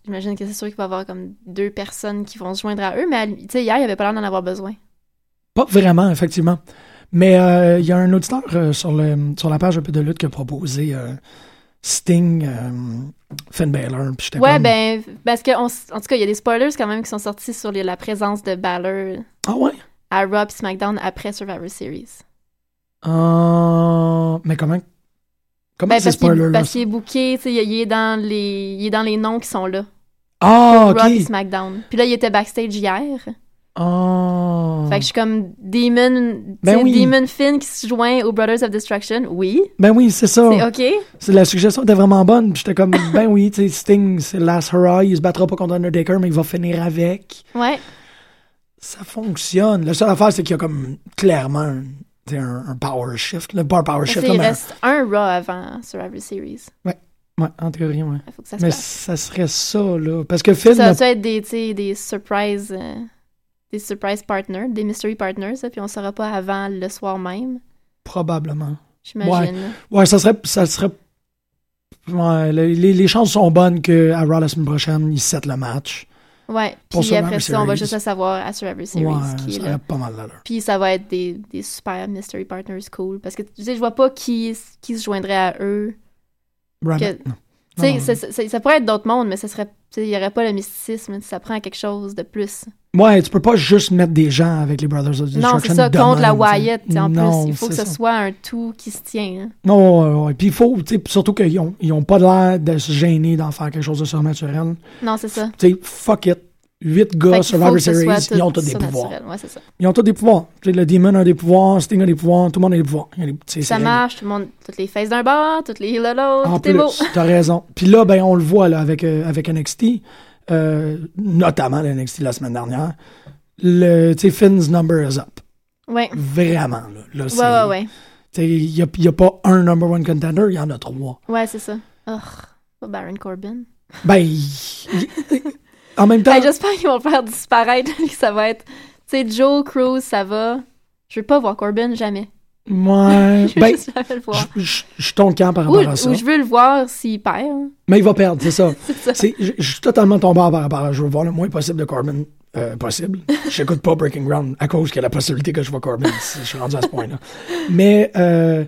Speaker 4: j'imagine que c'est sûr qu'il va y avoir comme deux personnes qui vont se joindre à eux, mais à hier, il n'y avait pas l'air d'en avoir besoin.
Speaker 3: Pas vraiment, effectivement. Mais euh, il y a un auditeur euh, sur, le, sur la page un peu de lutte qui a proposé euh, Sting, Finn Balor, puis
Speaker 4: Ouais,
Speaker 3: comme,
Speaker 4: ben, parce que, on en tout cas, il y a des spoilers quand même qui sont sortis sur les- la présence de Balor
Speaker 3: Ah ouais?
Speaker 4: à Raw et SmackDown après Survivor Series.
Speaker 3: Euh, mais comment... Comment
Speaker 4: Ben,
Speaker 3: c'est
Speaker 4: parce qu'il
Speaker 3: spoiler? là?
Speaker 4: parce qu'il est booké, il il est dans les, il est dans les noms qui sont là.
Speaker 3: Ah,
Speaker 4: Raw et
Speaker 3: ok.
Speaker 4: SmackDown. Puis là, il était backstage hier.
Speaker 3: Ah.
Speaker 4: Fait que je suis comme Demon,
Speaker 3: Ben oui.
Speaker 4: Demon Finn qui se joint aux Brothers of Destruction. Oui,
Speaker 3: Ben oui, c'est ça.
Speaker 4: c'est OK.
Speaker 3: C'est la suggestion était vraiment bonne. Puis j'étais comme, ben oui, tu sais, Sting, c'est Last Hurrah, il se battra pas contre Undertaker, mais il va finir avec.
Speaker 4: Ouais.
Speaker 3: Ça fonctionne. La seule affaire, c'est qu'il y a comme clairement un, un, un power shift. Le bar power
Speaker 4: Mais
Speaker 3: shift. là,
Speaker 4: il
Speaker 3: mais-
Speaker 4: reste un Raw avant Survivor Series.
Speaker 3: Ouais, en théorie, ouais.
Speaker 4: Il faut que ça se
Speaker 3: Mais
Speaker 4: passe.
Speaker 3: ça serait ça, là. Parce que Finn,
Speaker 4: Ça va être des, des surprise, euh, des surprise partners, des mystery partners, puis on saura pas avant le soir même,
Speaker 3: probablement.
Speaker 4: j'imagine.
Speaker 3: Ouais, ça serait. Ça serait ouais, le- les, les chances sont bonnes qu'à Raw la semaine prochaine, ils settent le match.
Speaker 4: Ouais.
Speaker 3: Pour
Speaker 4: Puis après ça, on va juste le savoir à Survivor Series
Speaker 3: ouais,
Speaker 4: qui est
Speaker 3: ça
Speaker 4: là.
Speaker 3: pas mal d'allure.
Speaker 4: Puis ça va être des, des super mystery partners cool. Parce que, tu sais, je vois pas qui, qui se joindrait à eux.
Speaker 3: Rabbit,
Speaker 4: Que-
Speaker 3: non.
Speaker 4: Tu sais,
Speaker 3: Non,
Speaker 4: ça, ça- ça pourrait être d'autres mondes, mais ça serait. Il y aurait pas le mysticisme. Ça prend quelque chose de plus.
Speaker 3: Ouais, tu peux pas juste mettre des gens avec les Brothers of Destruction.
Speaker 4: Non, c'est ça, contre la. Wyatt, en
Speaker 3: Non,
Speaker 4: plus. Il faut que
Speaker 3: c'est
Speaker 4: ce
Speaker 3: ça.
Speaker 4: soit un tout qui se tient. hein.
Speaker 3: Non, ouais. Puis il faut, tu sais, surtout qu'ils ont, ils ont pas l'air de se gêner d'en faire quelque chose de surnaturel.
Speaker 4: Non, c'est ça.
Speaker 3: Tu sais, fuck it. Huit
Speaker 4: Fait
Speaker 3: gars,
Speaker 4: qu'il faut
Speaker 3: Survivor Series, ils ont tous des pouvoirs.
Speaker 4: Ouais, ça.
Speaker 3: Ils ont tous des pouvoirs. Le Demon a des pouvoirs, Sting a des pouvoirs, tout le monde a des pouvoirs. A des-
Speaker 4: Ça marche, tout le monde, toutes les faces d'un bord, toutes les heals de l'autre,
Speaker 3: En
Speaker 4: tout est beau.
Speaker 3: plus, t'as raison. Puis là, ben, on le voit là, avec, euh, avec NXT, euh, notamment NXT la semaine dernière. Le, Finn's number is up.
Speaker 4: Ouais.
Speaker 3: Vraiment, là. là c'est-
Speaker 4: Ouais, ouais, ouais.
Speaker 3: tu sais, Il n'y a, y a pas un number one contender, il y en a trois.
Speaker 4: Ouais, c'est ça. Pas Baron Corbin.
Speaker 3: Ben, en même temps,
Speaker 4: Hey, J'espère qu'ils vont le faire disparaître, que ça va être. Tu sais, Joe Cruz, ça va. Je veux pas voir Corbin, jamais.
Speaker 3: ouais,
Speaker 4: Je
Speaker 3: ben, je- je je suis ton camp par
Speaker 4: Ou,
Speaker 3: rapport à ça.
Speaker 4: ou je veux le voir s'il perd.
Speaker 3: Mais il va perdre, c'est ça.
Speaker 4: C'est ça.
Speaker 3: Je suis totalement tombé par rapport à Je veux voir le moins possible de Corbin euh, possible. J'écoute pas Breaking Ground à cause qu'il y a la possibilité que je vois Corbin. si Je suis rendu à ce point-là. Mais euh,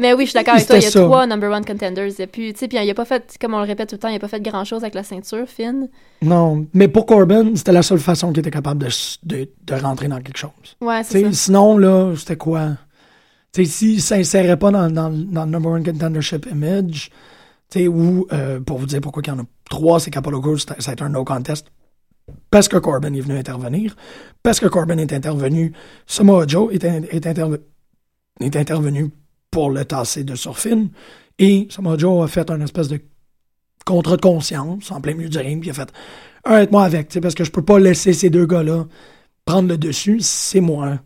Speaker 4: Mais oui, je suis d'accord avec toi. Il y a
Speaker 3: ça.
Speaker 4: trois number one contenders. A plus, tu sais, puis il a pas fait, comme on le répète tout le temps, il a pas fait grand chose avec la ceinture fine.
Speaker 3: non, mais pour Corbin, c'était la seule façon qu'il était capable de, de, de rentrer dans quelque chose.
Speaker 4: Ouais, c'est ça.
Speaker 3: Sinon, là, c'était quoi? Tu sais, s'il s'insérait pas dans, dans, dans le number one contendership image, tu sais, ou, euh, pour vous dire pourquoi il y en a trois, c'est qu'Apollo Crews, ça a été un no contest. Parce que Corbin est venu intervenir. Parce que Corbin est intervenu. Samoa Joe est, in- est, interve- est intervenu pour le tasser de Surfin. Et Samoa Joe a fait un espèce de contrat de conscience en plein milieu du ring. Puis il a fait arrête-moi avec, tu sais, parce que je peux pas laisser ces deux gars-là prendre le dessus. C'est moi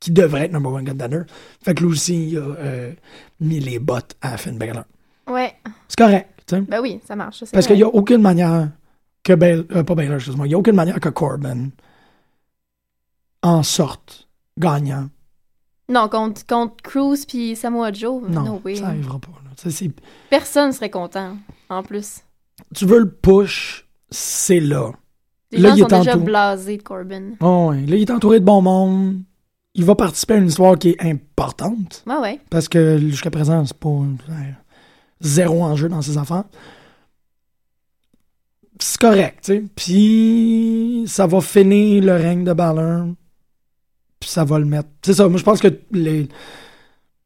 Speaker 3: qui devrait être number one contender. Fait que lui aussi, il a euh, mis les bottes à Finn Balor.
Speaker 4: Ouais.
Speaker 3: C'est correct, tu sais.
Speaker 4: Ben oui, ça marche.
Speaker 3: Parce qu'il n'y a aucune manière que Baylor, euh, pas Baylor, excuse-moi, il n'y a aucune manière que Corbin en sorte gagnant.
Speaker 4: Non, contre, contre Cruz puis Samoa Joe,
Speaker 3: Non,
Speaker 4: no way.
Speaker 3: ça n'arrivera pas. là. C'est-
Speaker 4: Personne serait content, en plus.
Speaker 3: tu veux le push, c'est là.
Speaker 4: Les
Speaker 3: Là,
Speaker 4: gens
Speaker 3: il
Speaker 4: sont
Speaker 3: est
Speaker 4: déjà blasés de Corbin.
Speaker 3: Oh, ouais. Là, il est entouré de bon monde. Il va participer à une histoire qui est importante.
Speaker 4: Ouais, ouais.
Speaker 3: Parce que jusqu'à présent, c'est pas zéro enjeu dans ses affaires. C'est correct, tu sais. Puis ça va finir le règne de Balor. Puis ça va le mettre. C'est ça, moi je pense que les.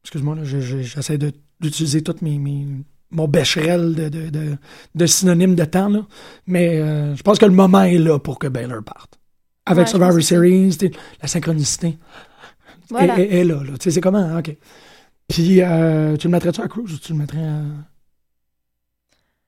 Speaker 3: Excuse-moi, j'essaie d'utiliser toutes mes, mes- mon bécherel de, de, de, de synonymes de temps, là. Mais euh, je pense que le moment est là pour que Baylor parte. Avec
Speaker 4: Ouais,
Speaker 3: Survivor. Series, la synchronicité
Speaker 4: Voilà.
Speaker 3: est, est- est là, là. Tu sais, c'est comment? hein? OK. Puis, euh, tu le mettrais-tu à Cruz ou tu le mettrais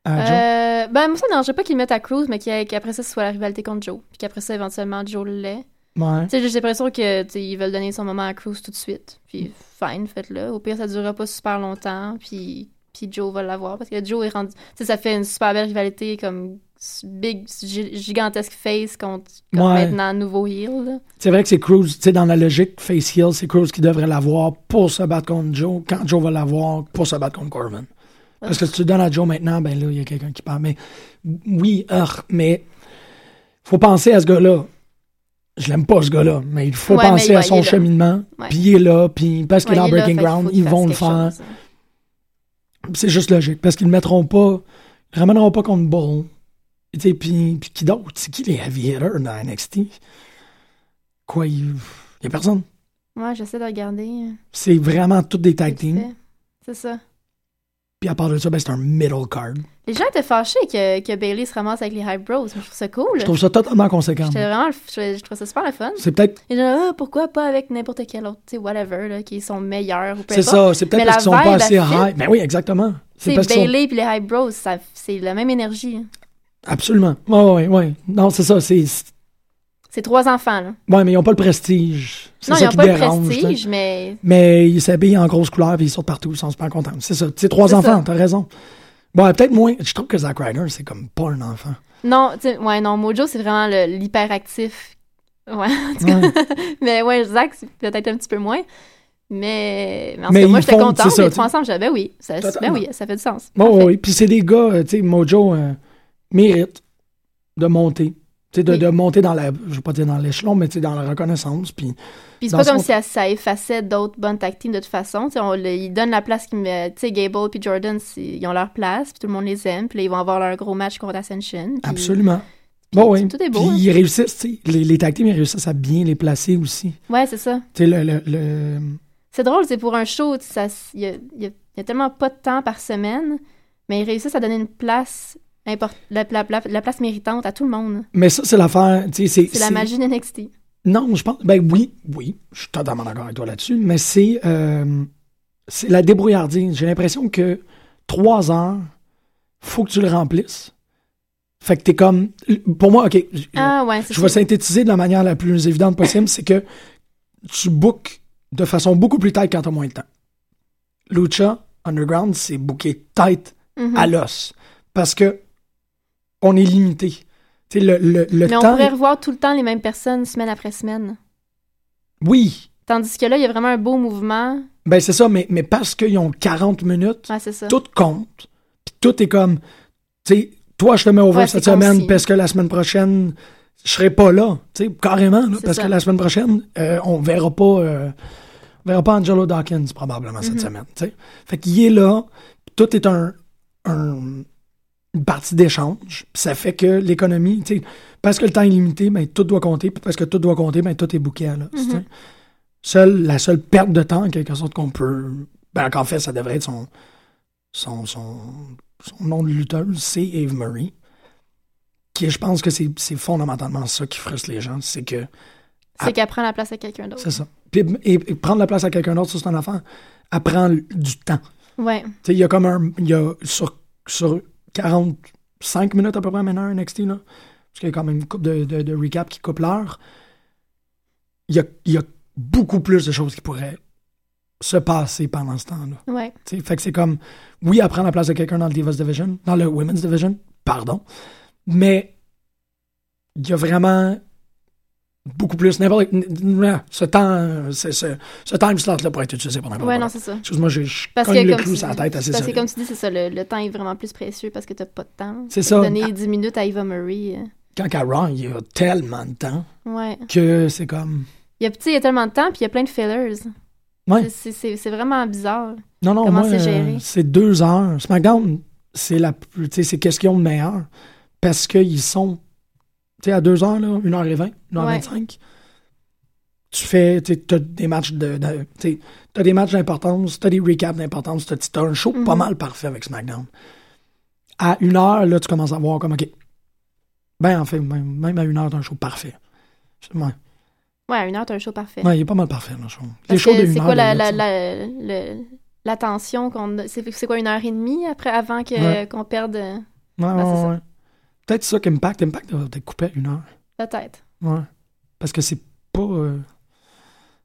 Speaker 3: à, à Joe?
Speaker 4: Euh, ben, moi, ça ne pas qu'ils le mettent à Cruz, mais qu'il qu'après ça, ce soit la rivalité contre Joe. Puis qu'après ça, éventuellement, Joe le l'ait.
Speaker 3: Ouais.
Speaker 4: J'ai l'impression que, tu sais, ils veulent donner son moment à Cruz tout de suite. Puis, fine, faites-le. Au pire, ça durera pas super longtemps. Puis, puis Joe va l'avoir. Parce que Joe est rendu. Ça fait une super belle rivalité comme big, gi- gigantesque face contre,
Speaker 3: Ouais.
Speaker 4: maintenant nouveau heel.
Speaker 3: C'est vrai que c'est Cruz, tu sais, dans la logique, Face Hill, c'est Cruz qui devrait l'avoir pour se battre contre Joe, quand Joe va l'avoir pour se battre contre Corbin. Parce que si tu donnes à Joe maintenant, ben là, il y a quelqu'un qui parle. Mais oui, heure, mais faut penser à ce gars-là. Je l'aime pas, ce gars-là, mais il faut
Speaker 4: Ouais,
Speaker 3: penser
Speaker 4: il
Speaker 3: à
Speaker 4: il
Speaker 3: son cheminement. Puis il est là, puis parce qu'il
Speaker 4: Ouais,
Speaker 3: est en
Speaker 4: là,
Speaker 3: Breaking Ground, ils vont le faire. C'est juste logique, parce qu'ils le mettront pas, ils ramèneront pas contre Bull. Puis, puis qui d'autre? C'est qui les heavy hitters dans NXT? Quoi, il y a personne.
Speaker 4: Ouais, j'essaie de regarder.
Speaker 3: C'est vraiment toutes des tag teams.
Speaker 4: C'est ça.
Speaker 3: Puis à part de ça, ben, c'est un middle card.
Speaker 4: Les gens étaient fâchés que, que Bailey se ramasse avec les Hype Bros. Je trouve ça cool.
Speaker 3: Je trouve ça totalement conséquent.
Speaker 4: Vraiment, je, je trouve ça super le fun.
Speaker 3: C'est peut-être.
Speaker 4: Et ah, pourquoi pas avec n'importe quel autre, tu sais, whatever, là, qui sont meilleurs ou
Speaker 3: C'est ça, c'est peut-être parce qu'ils sont pas assez high. Mais oui, exactement. C'est sont.
Speaker 4: Bailey puis les Hype Bros, c'est la même énergie.
Speaker 3: Absolument. Ouais, ouais, ouais. Non, c'est ça. C'est.
Speaker 4: C'est trois enfants, là.
Speaker 3: Ouais, mais ils ont pas le prestige.
Speaker 4: Non,
Speaker 3: ça
Speaker 4: ils n'ont pas le prestige,
Speaker 3: là.
Speaker 4: mais
Speaker 3: Mais ils s'habillent en grosse couleur puis ils sortent partout. Ils sont super contents. C'est ça. C'est trois enfants, t'as raison. Bon, peut-être moins. Je trouve que Zack Ryder, c'est comme pas un enfant.
Speaker 4: non, ouais, non, Mojo, c'est vraiment l'hyperactif. Ouais, en tout cas.
Speaker 3: Ouais.
Speaker 4: mais ouais, Zach, c'est peut-être un petit peu moins. Mais, mais en tout
Speaker 3: Mais
Speaker 4: cas, moi, j'étais contente.
Speaker 3: ça,
Speaker 4: Les trois ensemble, j'avais, ben oui, ça, ben oui, ça fait du sens.
Speaker 3: Bon, oui. Puis c'est des gars, euh, tu sais, Mojo euh, mérite de monter. Tu sais, de,
Speaker 4: Oui.
Speaker 3: de monter dans la. Je veux pas dire dans l'échelon, mais dans la reconnaissance. Puis.
Speaker 4: Puis c'est pas
Speaker 3: son-
Speaker 4: comme si ça, ça effaçait d'autres bonnes teams de toute façon. On, le- ils donnent la place qu'ils. Tu sais, Gable puis Jordan, ils ont leur place, puis tout le monde les aime. Puis là, ils vont avoir leur gros match contre Ascension. puis-
Speaker 3: Absolument.
Speaker 4: puis
Speaker 3: Bon, oui.
Speaker 4: Tout est beau.
Speaker 3: Puis
Speaker 4: hein.
Speaker 3: ils réussissent. Les, les teams, ils réussissent à bien les placer aussi.
Speaker 4: Ouais, c'est ça.
Speaker 3: Tu sais, le. le, le-
Speaker 4: C'est drôle, c'est pour un show, il y a, y a- y a tellement pas de temps par semaine, mais ils réussissent à donner une place, la, la- la- la place méritante à tout le monde.
Speaker 3: Mais ça, c'est l'affaire. C'est.
Speaker 4: La magie d'NXT.
Speaker 3: Non, je pense. Ben oui, oui. Je suis totalement d'accord avec toi là-dessus. Mais c'est. euh, c'est la débrouillardise. J'ai l'impression que trois heures, faut que tu le remplisses. Fait que t'es comme. Pour moi, OK. je-
Speaker 4: Ah ouais, c'est
Speaker 3: je vais synthétiser de la manière la plus évidente possible, c'est que tu bookes de façon beaucoup plus tight quand t'as moins de temps. Lucha Underground, c'est booké tight
Speaker 4: Mhm.
Speaker 3: à l'os. Parce que on est limité. Tu sais, le, le, le
Speaker 4: Mais on
Speaker 3: temps.
Speaker 4: pourrait revoir tout le temps les mêmes personnes semaine après semaine.
Speaker 3: Oui,
Speaker 4: Tandis que là, il y a vraiment un beau mouvement.
Speaker 3: ben c'est ça, mais, mais parce qu'ils ont 40 minutes,
Speaker 4: Ouais, c'est ça.
Speaker 3: tout compte. Puis tout est comme. Tu sais, toi, je te mets over
Speaker 4: Ouais,
Speaker 3: cette semaine
Speaker 4: concis.
Speaker 3: parce que la semaine prochaine, je serai pas là. Tu sais, carrément, là, parce
Speaker 4: ça.
Speaker 3: que la semaine prochaine, euh, on verra pas. euh, on verra pas Angelo Dawkins probablement cette
Speaker 4: Mhm.
Speaker 3: semaine. tu sais. Fait qu'il est là, tout est un, un- une partie d'échange. Ça fait que l'économie, tu sais, parce que le temps est limité, ben, tout doit compter, puis parce que tout doit compter, ben, tout est bouquet là.
Speaker 4: Mhm.
Speaker 3: Seule, la seule perte de temps, en quelque sorte, qu'on peut. Ben, qu'en fait, ça devrait être son, son, son, son nom de lutteuse, c'est Eve Murray. Qui, je pense que c'est fondamentalement ça qui frustre les gens, c'est que.
Speaker 4: C'est qu'elle prend la place à quelqu'un d'autre.
Speaker 3: C'est ça. Puis, et, et prendre la place à quelqu'un d'autre, c'est un affaire. Elle prend du temps.
Speaker 4: Ouais.
Speaker 3: Tu sais, il y a comme un. Y a sur, sur 45 minutes à peu près maintenant, un NXT, là. Parce qu'il y a quand même une coupe de, de, de recap qui coupe l'heure. Il y a, il y a beaucoup plus de choses qui pourraient se passer pendant ce temps-là.
Speaker 4: Ouais.
Speaker 3: Fait que c'est comme, oui, prend la place de quelqu'un dans le Divas Division, dans le Women's Division, pardon, mais il y a vraiment beaucoup plus, n'importe, n- ce temps, ce, ce, ce time slot-là pourrait être utilisé pour n'importe
Speaker 4: Ouais,
Speaker 3: quoi.
Speaker 4: non, c'est ça.
Speaker 3: Excuse-moi, je, je
Speaker 4: Parce
Speaker 3: cogne
Speaker 4: que
Speaker 3: le
Speaker 4: comme
Speaker 3: clou sur la tête assez
Speaker 4: parce que comme tu dis, c'est ça, le, le temps est vraiment plus précieux parce que t'as pas de temps.
Speaker 3: C'est ça.
Speaker 4: Donner 10 minutes à Eva Marie. euh,
Speaker 3: Quand qu'à Raw, il y a tellement de temps
Speaker 4: Ouais.
Speaker 3: que c'est comme,
Speaker 4: Il y a, il y a tellement de temps, puis il y a plein de fillers.
Speaker 3: Ouais.
Speaker 4: C'est- vraiment bizarre.
Speaker 3: non, non,
Speaker 4: Comment
Speaker 3: moi,
Speaker 4: c'est
Speaker 3: euh, c'est deux heures. SmackDown, c'est la, plus- tu sais, c'est qu'est-ce qu'ils ont de meilleur? Parce qu'ils sont, tu sais, à deux heures, là, une heure et vingt, une heure
Speaker 4: Ouais.
Speaker 3: vingt-cinq. Tu fais, tu as des matchs de, de tu t'as des matchs d'importance, t'as des recaps d'importance, t'as t'as un show pas
Speaker 4: Mhm.
Speaker 3: mal parfait avec SmackDown. À une heure, là, tu commences à voir comme, OK. Ben, en fait, même, même à une heure, t'as un show parfait. Ouais,
Speaker 4: Ouais, à une heure, t'as un show parfait.
Speaker 3: ouais il est pas mal parfait, le show. Les shows de une
Speaker 4: c'est quoi la, la,
Speaker 3: tu-
Speaker 4: la, la tension qu'on c'est quoi une heure et demie après avant qu'on perde?
Speaker 3: Ouais, ouais. Peut-être ça qu'Impact, Impact doit peut-être coupé à une heure.
Speaker 4: peut-être
Speaker 3: Ouais. Parce que c'est pas. euh,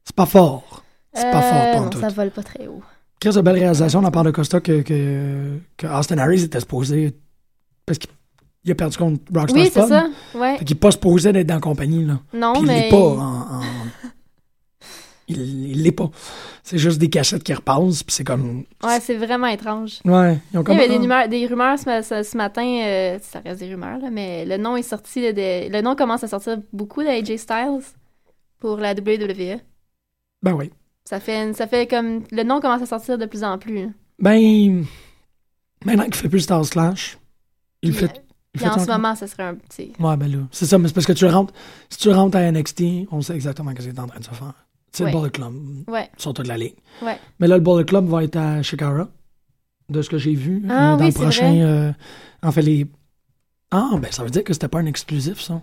Speaker 3: c'est pas fort. C'est pas
Speaker 4: Euh,
Speaker 3: fort, pas en
Speaker 4: non,
Speaker 3: tout.
Speaker 4: ça vole pas très haut.
Speaker 3: Chris, de belle réalisation de la part de Costa que, que, que Austin Harris était supposé. Parce qu'il il a perdu contre Rockstar
Speaker 4: Oui, c'est ça. Ouais.
Speaker 3: Fait qu'il n'est pas supposé d'être dans la compagnie, là.
Speaker 4: Non,
Speaker 3: Puis il
Speaker 4: mais.
Speaker 3: l'est pas en. en- Il l'est pas. C'est juste des cachettes qui repassent, puis c'est comme.
Speaker 4: Ouais, c'est vraiment étrange.
Speaker 3: Ouais, ils ont
Speaker 4: Il y avait des rumeurs, des rumeurs ce, ma- ce- ce matin, euh, ça reste des rumeurs, là, mais le nom est sorti, de, de- le nom commence à sortir beaucoup de AJ Styles pour la WWE.
Speaker 3: Ben oui.
Speaker 4: Ça fait, ça fait comme, le nom commence à sortir de plus en plus. hein.
Speaker 3: Ben. Maintenant qu'il fait plus Star Slash, il fait. fait
Speaker 4: en ce moment, ça serait un petit.
Speaker 3: Ouais, ben là. C'est ça, mais c'est parce que tu rentres. Si tu rentres à NXT, on sait exactement ce qu'il est en train de se faire. C'est
Speaker 4: Ouais.
Speaker 3: le Bullet Club.
Speaker 4: Ouais.
Speaker 3: Sur toute la ligne.
Speaker 4: Ouais.
Speaker 3: Mais là, le Bullet Club va être à Shikara, de ce que j'ai vu.
Speaker 4: Ah
Speaker 3: euh, dans
Speaker 4: oui,
Speaker 3: le prochain.
Speaker 4: vrai.
Speaker 3: euh, en fait, les. Ah, ben ça veut dire que c'était pas un exclusif, ça.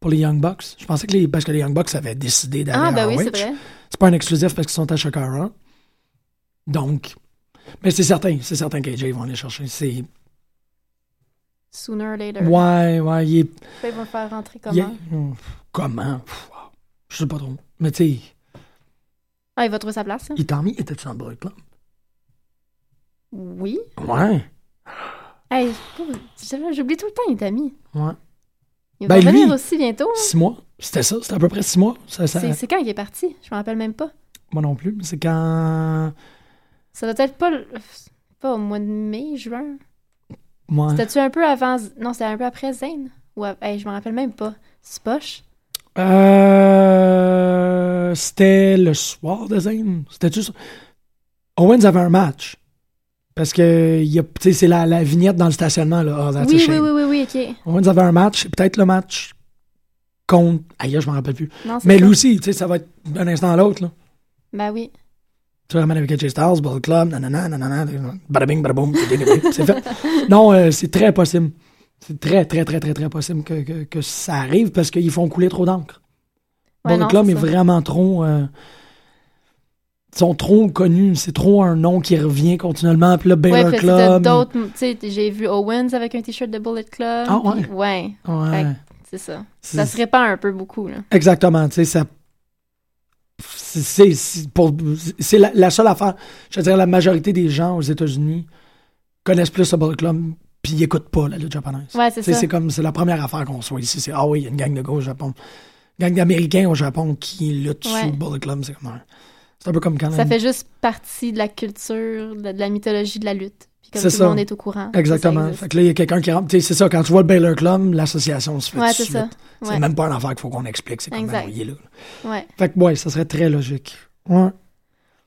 Speaker 3: Pour les Young Bucks. Je pensais que les. Parce que les Young Bucks avaient décidé d'aller
Speaker 4: Ah,
Speaker 3: à
Speaker 4: ben oui, c'est vrai.
Speaker 3: C'est pas un exclusif parce qu'ils sont à Shakara. Donc. Mais c'est certain, c'est certain qu'AJ vont aller chercher. C'est.
Speaker 4: Sooner or later.
Speaker 3: Ouais, ouais, il est.
Speaker 4: Ils vont faire rentrer
Speaker 3: il est-
Speaker 4: comment?
Speaker 3: Comment? Pff. Je sais pas trop. Mais tu sais,
Speaker 4: Ah, il va trouver sa place, hein?
Speaker 3: Itami était-tu dans le Bullet Club?
Speaker 4: Oui.
Speaker 3: Ouais.
Speaker 4: Hey, j'oublie tout le temps, Itami.
Speaker 3: Ouais.
Speaker 4: Il va
Speaker 3: Ben,
Speaker 4: revenir
Speaker 3: lui,
Speaker 4: aussi bientôt. hein?
Speaker 3: Six mois. C'était ça, c'était à peu près six mois. Ça,
Speaker 4: C'est quand il est parti? Je me rappelle même pas.
Speaker 3: Moi non plus, mais c'est quand.
Speaker 4: Ça doit être pas, pas au mois de mai, juin.
Speaker 3: Moi.
Speaker 4: C'était-tu un peu avant... Non, c'était un peu après Zane? Ou hey, je me rappelle même pas. C'est poche?
Speaker 3: Euh, c'était le soir de Zane. C'était-tu ça? Owens avait un match. Parce que y a- c'est la, la vignette dans le stationnement. Là. Oh, that's a
Speaker 4: Oui, oui, oui, oui, oui, ok.
Speaker 3: Owens avait un match, peut-être le match contre. Aïe, je m'en rappelle plus.
Speaker 4: Non,
Speaker 3: Mais lui aussi, ça va être d'un instant à l'autre. là.
Speaker 4: Ben oui.
Speaker 3: Tu ramènes avec AJ Styles, Bullet Club, nanana, nanana, bada bing, bada boom, c'est fait. Non, euh, c'est très possible. C'est très, très, très, très, très possible que, que, que ça arrive parce qu'ils font couler trop d'encre.
Speaker 4: Ouais,
Speaker 3: Club est vraiment trop. euh, ils sont trop connus. C'est trop un nom qui revient continuellement. Puis là,
Speaker 4: Ouais,
Speaker 3: Baylor Club.
Speaker 4: d'autres... Tu sais, j'ai vu Owens avec un t-shirt de Bullet Club.
Speaker 3: Ah, ouais?
Speaker 4: Ouais.
Speaker 3: Ouais.
Speaker 4: C'est ça. Ça se répand un peu beaucoup, là.
Speaker 3: Exactement, tu sais, ça. C'est la, la seule affaire. Je veux dire, la majorité des gens aux États-Unis connaissent plus le Bullet Club, puis ils écoutent pas la lutte japonaise.
Speaker 4: Ouais, c'est ça.
Speaker 3: C'est comme, c'est la première affaire qu'on soit ici. C'est, ah oui, il y a une gang de gars au Japon. Une gang d'Américains au Japon qui luttent
Speaker 4: Ouais.
Speaker 3: sous le Bullet Club. C'est comme un- C'est un peu comme quand
Speaker 4: Ça fait juste partie de la culture, de, de la mythologie de la lutte. Puis comme
Speaker 3: C'est
Speaker 4: tout
Speaker 3: ça.
Speaker 4: le monde est au courant.
Speaker 3: Exactement. Fait que là, il y a quelqu'un qui rentre. C'est ça, quand tu vois le Baylor Club, l'association se fait
Speaker 4: Ouais, c'est ça.
Speaker 3: C'est même pas une affaire qu'il faut qu'on explique. C'est comme, ben, il est là.
Speaker 4: Ouais.
Speaker 3: Fait que, ouais, ça serait très logique. Ouais.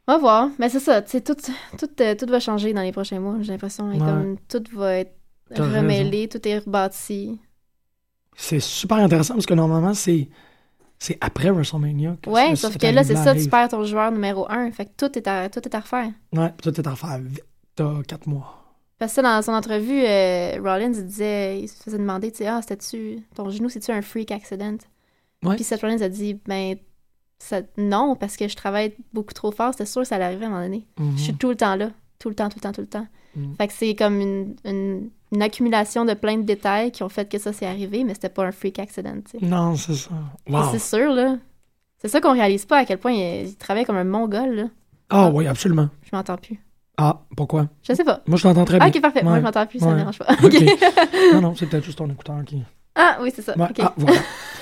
Speaker 4: On va voir. Mais c'est ça, tu sais, tout, tout, euh, tout va changer dans les prochains mois, j'ai l'impression. Et
Speaker 3: Ouais.
Speaker 4: Comme tout va être remêlé, tout est rebâti.
Speaker 3: C'est super intéressant parce que normalement, c'est c'est après WrestleMania. que
Speaker 4: Ouais, sauf que là, c'est ça, tu perds ton joueur numéro un. Fait que tout est à, tout est à refaire.
Speaker 3: Ouais, puis toi, t'es en faire vite. T'as quatre mois.
Speaker 4: Parce que dans son entrevue, euh, Rollins il disait, il se faisait demander, tu sais, ah, c'était-tu, ton genou, c'est-tu un freak accident?
Speaker 3: Ouais.
Speaker 4: Puis Seth Rollins a dit, ben, ça, non, parce que je travaille beaucoup trop fort, c'était sûr que ça allait arriver à un moment donné.
Speaker 3: Mhm.
Speaker 4: Je suis tout le temps là, tout le temps, tout le temps, tout le temps.
Speaker 3: Mhm.
Speaker 4: Fait que c'est comme une, une, une accumulation de plein de détails qui ont fait que ça s'est arrivé, mais c'était pas un freak accident, tu sais.
Speaker 3: Non, c'est ça. Wow.
Speaker 4: C'est sûr, là. C'est ça qu'on réalise pas à quel point il, il travaille comme un mongol, là.
Speaker 3: Ah oui, absolument.
Speaker 4: Je m'entends plus.
Speaker 3: Ah, pourquoi?
Speaker 4: Je sais pas.
Speaker 3: Moi, je t'entends très
Speaker 4: Ah,
Speaker 3: bien.
Speaker 4: ok, parfait. Moi, je m'entends plus, ça
Speaker 3: Ouais.
Speaker 4: me dérange pas.
Speaker 3: Non, non, c'est peut-être juste ton écouteur qui...
Speaker 4: Ah, oui, c'est ça.
Speaker 3: Ouais. Ah, voilà.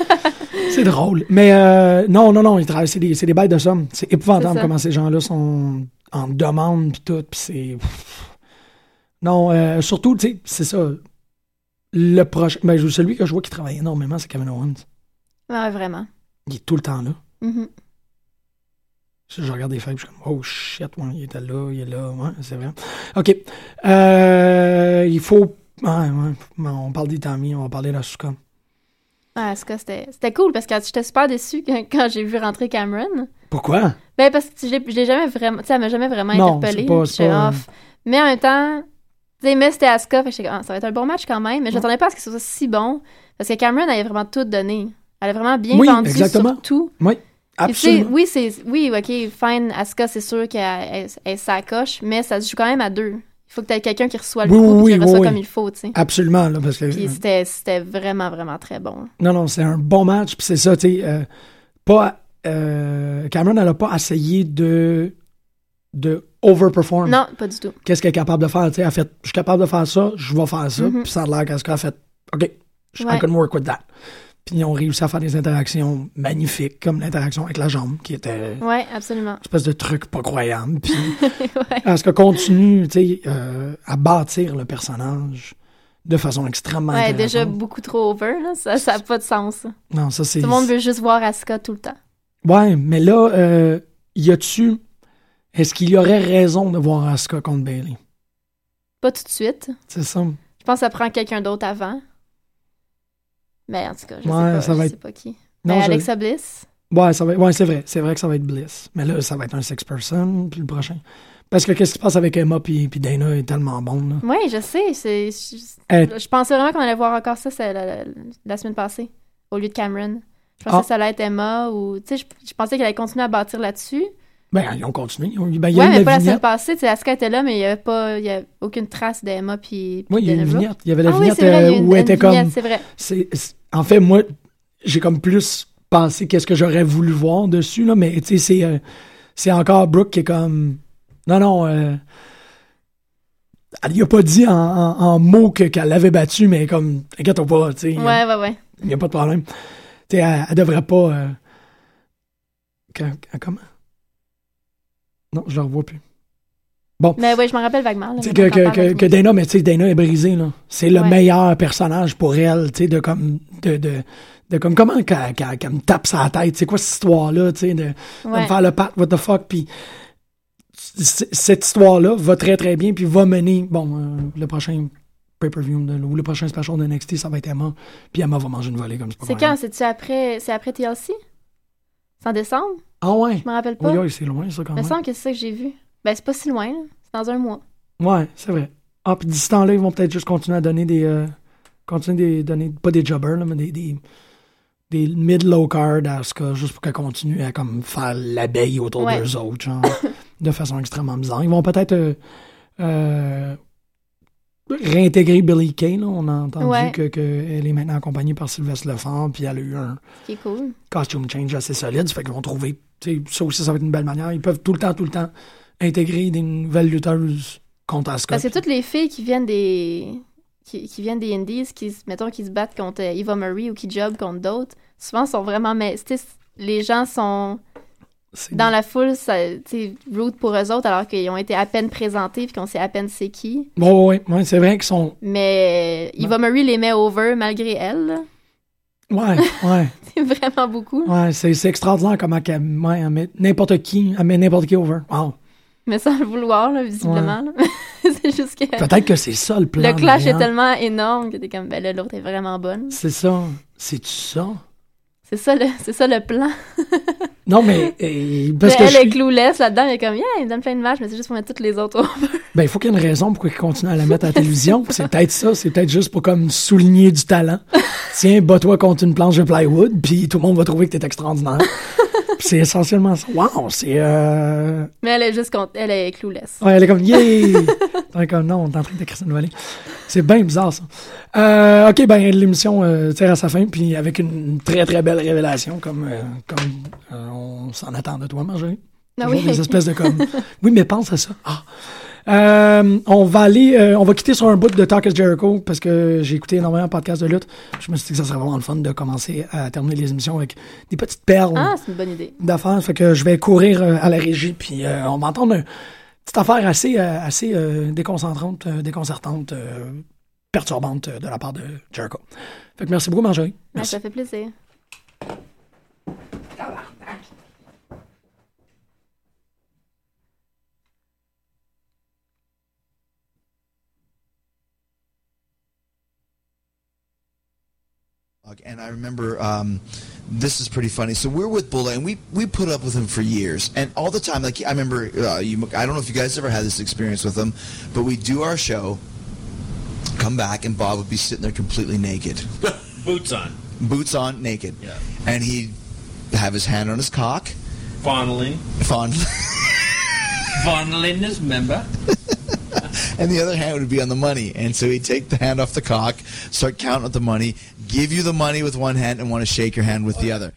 Speaker 3: c'est drôle. Mais euh, non, non, non, c'est des, c'est des bêtes de somme. C'est épouvantable comment ces gens-là sont en demande puis tout. Puis c'est... Non, euh, surtout, tu sais, c'est ça. Le prochain... Ben, celui que je vois qui travaille énormément, c'est Kevin Owens.
Speaker 4: Ouais, vraiment.
Speaker 3: Il est tout le temps là.
Speaker 4: Mhm.
Speaker 3: Je je regarde des feuilles, je suis comme, oh shit, ouais, il était là, il est là, ouais, c'est vrai. OK. Euh, il faut. Ouais, ouais. On parle d'Itami, on va parler de Asuka.
Speaker 4: Ouais, en tout cas, c'était cool parce que j'étais super déçue quand, quand j'ai vu rentrer Cameron.
Speaker 3: Pourquoi?
Speaker 4: Ben, parce que je l'ai jamais vraiment. Tu sais, elle m'a jamais vraiment
Speaker 3: Non,
Speaker 4: interpellée.
Speaker 3: pas-.
Speaker 4: Mais en même temps, mais c'était Asuka, fait que ah, ça va être un bon match quand même. Mais je m'attendais pas à ce que ce soit si bon. Parce que Cameron, avait vraiment tout donné. Elle a vraiment bien
Speaker 3: Oui,
Speaker 4: vendu
Speaker 3: exactement.
Speaker 4: sur tout.
Speaker 3: Oui, absolument.
Speaker 4: oui, c'est oui, ok, fine, Asuka, c'est sûr qu'elle elle, s'accroche, mais ça se joue quand même à deux. Il faut que tu aies quelqu'un qui reçoit le
Speaker 3: Oui,
Speaker 4: coup
Speaker 3: oui,
Speaker 4: et qui reçoit comme il faut, tu sais.
Speaker 3: Absolument, là, parce que.
Speaker 4: C'était c'était vraiment, vraiment très bon.
Speaker 3: Non, non, c'est un bon match, puis c'est ça, tu sais. euh, pas. euh, Cameron, elle a pas essayé de. De overperform.
Speaker 4: Non, pas du tout.
Speaker 3: Qu'est-ce qu'elle est capable de faire? Elle fait, je suis capable de faire ça, je vais faire ça.
Speaker 4: Mhm.
Speaker 3: Puis ça a l'air qu'elle a fait, OK, I
Speaker 4: Ouais.
Speaker 3: can work with that. Puis ils ont réussi à faire des interactions magnifiques, comme l'interaction avec la jambe, qui était une
Speaker 4: Ouais, absolument.
Speaker 3: espèce de truc pas croyable. Puis
Speaker 4: ouais.
Speaker 3: que continue, tu sais, euh, à bâtir le personnage de façon extrêmement
Speaker 4: Ouais, déjà beaucoup trop over, là. Ça n'a pas de sens. Tout
Speaker 3: Non, ça c'est.
Speaker 4: le monde veut juste voir Asuka tout le temps.
Speaker 3: Ouais, mais là, euh, y a-tu. Est-ce qu'il y aurait raison de voir Asuka contre Bailey?
Speaker 4: Pas tout de suite.
Speaker 3: C'est ça.
Speaker 4: Je pense que ça prend quelqu'un d'autre avant. Mais en tout cas, je
Speaker 3: Ouais,
Speaker 4: sais pas,
Speaker 3: ça va
Speaker 4: je
Speaker 3: être-
Speaker 4: sais pas qui.
Speaker 3: Non,
Speaker 4: mais
Speaker 3: je-
Speaker 4: Alexa Bliss?
Speaker 3: Ouais, ça va... ouais c'est vrai. C'est vrai que ça va être Bliss. Mais là, ça va être un six-person, puis le prochain. Parce que qu'est-ce qui se passe avec Emma puis, puis Dana est tellement bon, là?
Speaker 4: Oui, je sais. c'est Je, je pensais vraiment qu'on allait voir encore ça la, la- la semaine passée, au lieu de Cameron. Je pensais
Speaker 3: Ah.
Speaker 4: que ça allait être Emma ou. Tu sais, je, je pensais qu'elle allait continuer à bâtir là-dessus.
Speaker 3: Ben, ils ont continué. Ils ont- Ben, il y
Speaker 4: Ouais, mais
Speaker 3: la
Speaker 4: pas la semaine passée. Asuka était là, mais il n'y avait pas. Il y a aucune trace d'Emma puis.
Speaker 3: Oui, il y a une vignette. Il y avait la
Speaker 4: Ah
Speaker 3: vignette
Speaker 4: vrai,
Speaker 3: euh,
Speaker 4: une-
Speaker 3: où elle était
Speaker 4: vignette,
Speaker 3: comme. En fait, moi, j'ai comme plus pensé qu'est-ce que j'aurais voulu voir dessus, là, mais tu sais, c'est, euh, encore Brooke qui est comme. Non, non. Euh... Elle lui a pas dit en, en- en mots que, qu'elle l'avait battu, mais comme. Inquiète pas, tu sais.
Speaker 4: Ouais, ouais, ouais.
Speaker 3: Il n'y a pas de problème. Tu sais, elle, elle devrait pas. euh, comment? Non, je la revois plus. Bon.
Speaker 4: Mais oui, je m'en rappelle vaguement. là,
Speaker 3: que, que, que, Dana, mais tu sais, Dana est brisée, là. C'est le
Speaker 4: Ouais.
Speaker 3: meilleur personnage pour elle, tu sais, de comme, de, de, de comme, comment qu'elle, qu'elle me tape sa tête, c'est quoi cette histoire-là, tu sais, de, de me faire le pat, what the fuck, puis cette histoire-là va très très bien, puis va mener, bon, euh, le prochain pay-per-view, ou le prochain special de NXT, ça va être Emma, puis Emma va manger une volée comme pas
Speaker 4: C'est quand? C'est-tu après, c'est après TLC? C'est en décembre?
Speaker 3: Ah ouais?
Speaker 4: Je me rappelle pas.
Speaker 3: Oui, oui, c'est loin, ça, quand
Speaker 4: Il me
Speaker 3: même.
Speaker 4: semble que c'est ça que j'ai vu. Ben, c'est pas si loin. C'est dans un mois.
Speaker 3: Ouais, c'est vrai. Ah, puis d'ici ce temps-là, ils vont peut-être juste continuer à donner des. euh, continuer de donner, pas des jobbers, là, mais des, des, des mid-low card à Asuka, juste pour qu'elle continue à comme faire l'abeille autour
Speaker 4: Ouais.
Speaker 3: d'eux autres, genre, de façon extrêmement bizarre. Ils vont peut-être euh, euh, réintégrer Billy Kay, là. On a entendu
Speaker 4: Ouais.
Speaker 3: que, que elle est maintenant accompagnée par Sylvestre Lefort, puis elle a eu un
Speaker 4: Ce cool.
Speaker 3: costume change assez solide. Ça fait qu'ils vont trouver. Ça aussi, ça va être une belle manière. Ils peuvent tout le temps, tout le temps intégrer des nouvelles lutteuses contre Asuka.
Speaker 4: Parce que toutes les filles qui viennent des. Qui, qui viennent des Indies, qui, se- mettons, qui se battent contre Eva Marie ou qui job contre d'autres, souvent sont vraiment. Mais, les gens sont dans la foule, ça, root pour eux autres, alors qu'ils ont été à peine présentés puis qu'on sait à peine c'est qui.
Speaker 3: Bon, ouais, ouais, c'est vrai qu'ils sont.
Speaker 4: Mais Eva Marie les met over malgré elle.
Speaker 3: Ouais, ouais.
Speaker 4: C'est vraiment beaucoup.
Speaker 3: Ouais, c'est c'est extraordinaire comment qu'elle ouais, elle met n'importe qui, elle met n'importe qui over. Wow.
Speaker 4: Mais sans le vouloir, là, visiblement. c'est juste que.
Speaker 3: Peut-être que c'est ça le plan.
Speaker 4: Le clash est
Speaker 3: Marianne.
Speaker 4: tellement énorme que t'es comme, ben là, l'autre est vraiment bonne.
Speaker 3: C'est ça. C'est-tu ça?
Speaker 4: C'est ça, le, c'est ça le plan.
Speaker 3: Non, mais. parce
Speaker 4: Mais
Speaker 3: que
Speaker 4: elle
Speaker 3: je
Speaker 4: est clueless là-dedans, elle est comme, yeah, il me donne plein de matchs, mais c'est juste pour mettre toutes les autres.
Speaker 3: Ben, il faut qu'il y ait une raison pourquoi ils continuent à la mettre à la télévision. C'est peut-être ça. C'est peut-être juste pour comme souligner du talent. Tiens, bats-toi contre une planche de plywood, puis tout le monde va trouver que t'es extraordinaire. C'est essentiellement ça. Wow, c'est. Euh...
Speaker 4: Mais elle est juste contre, elle est clueless.
Speaker 3: Ouais, elle est comme, yeah! Comme, non, on est en train d'écrire une volée. C'est bien bizarre, ça. Euh, ok, ben, l'émission euh, tire à sa fin, puis avec une très, très belle révélation, comme, euh, comme on s'en attend de toi, Marjorie.
Speaker 4: Ah oui.
Speaker 3: des espèces de comme. Oui, mais pense à ça. Ah. Euh, on va aller, euh, on va quitter sur un bout de Talk is Jericho parce que j'ai écouté énormément de podcasts de lutte. Je me suis dit que ça serait vraiment le fun de commencer à terminer les émissions avec des petites perles
Speaker 4: Ah, c'est une bonne idée.
Speaker 3: d'affaires. Fait que je vais courir euh, à la régie, puis euh, on va entendre une petite affaire assez, assez déconcentrante, déconcertante, perturbante de la part de Jericho. Fait que merci beaucoup, Marjorie.
Speaker 4: Ouais,
Speaker 3: Merci.
Speaker 4: ça fait plaisir.
Speaker 7: And I remember um, this is pretty funny. So we're with Bulla, and we we put up with him for years, and all the time. Like I remember, uh, you, I don't know if you guys ever had this experience with him, but we do our show, come back, and Bob would be sitting there completely naked,
Speaker 8: Boots on.
Speaker 7: boots on, naked,
Speaker 8: Yeah.
Speaker 7: and he'd have his hand on his cock,
Speaker 8: Fondling.
Speaker 7: fond,
Speaker 8: Fondling his member.
Speaker 7: and the other hand would be on the money. And so he'd take the hand off the cock, start counting up the money, give you the money with one hand, and want to shake your hand with the other.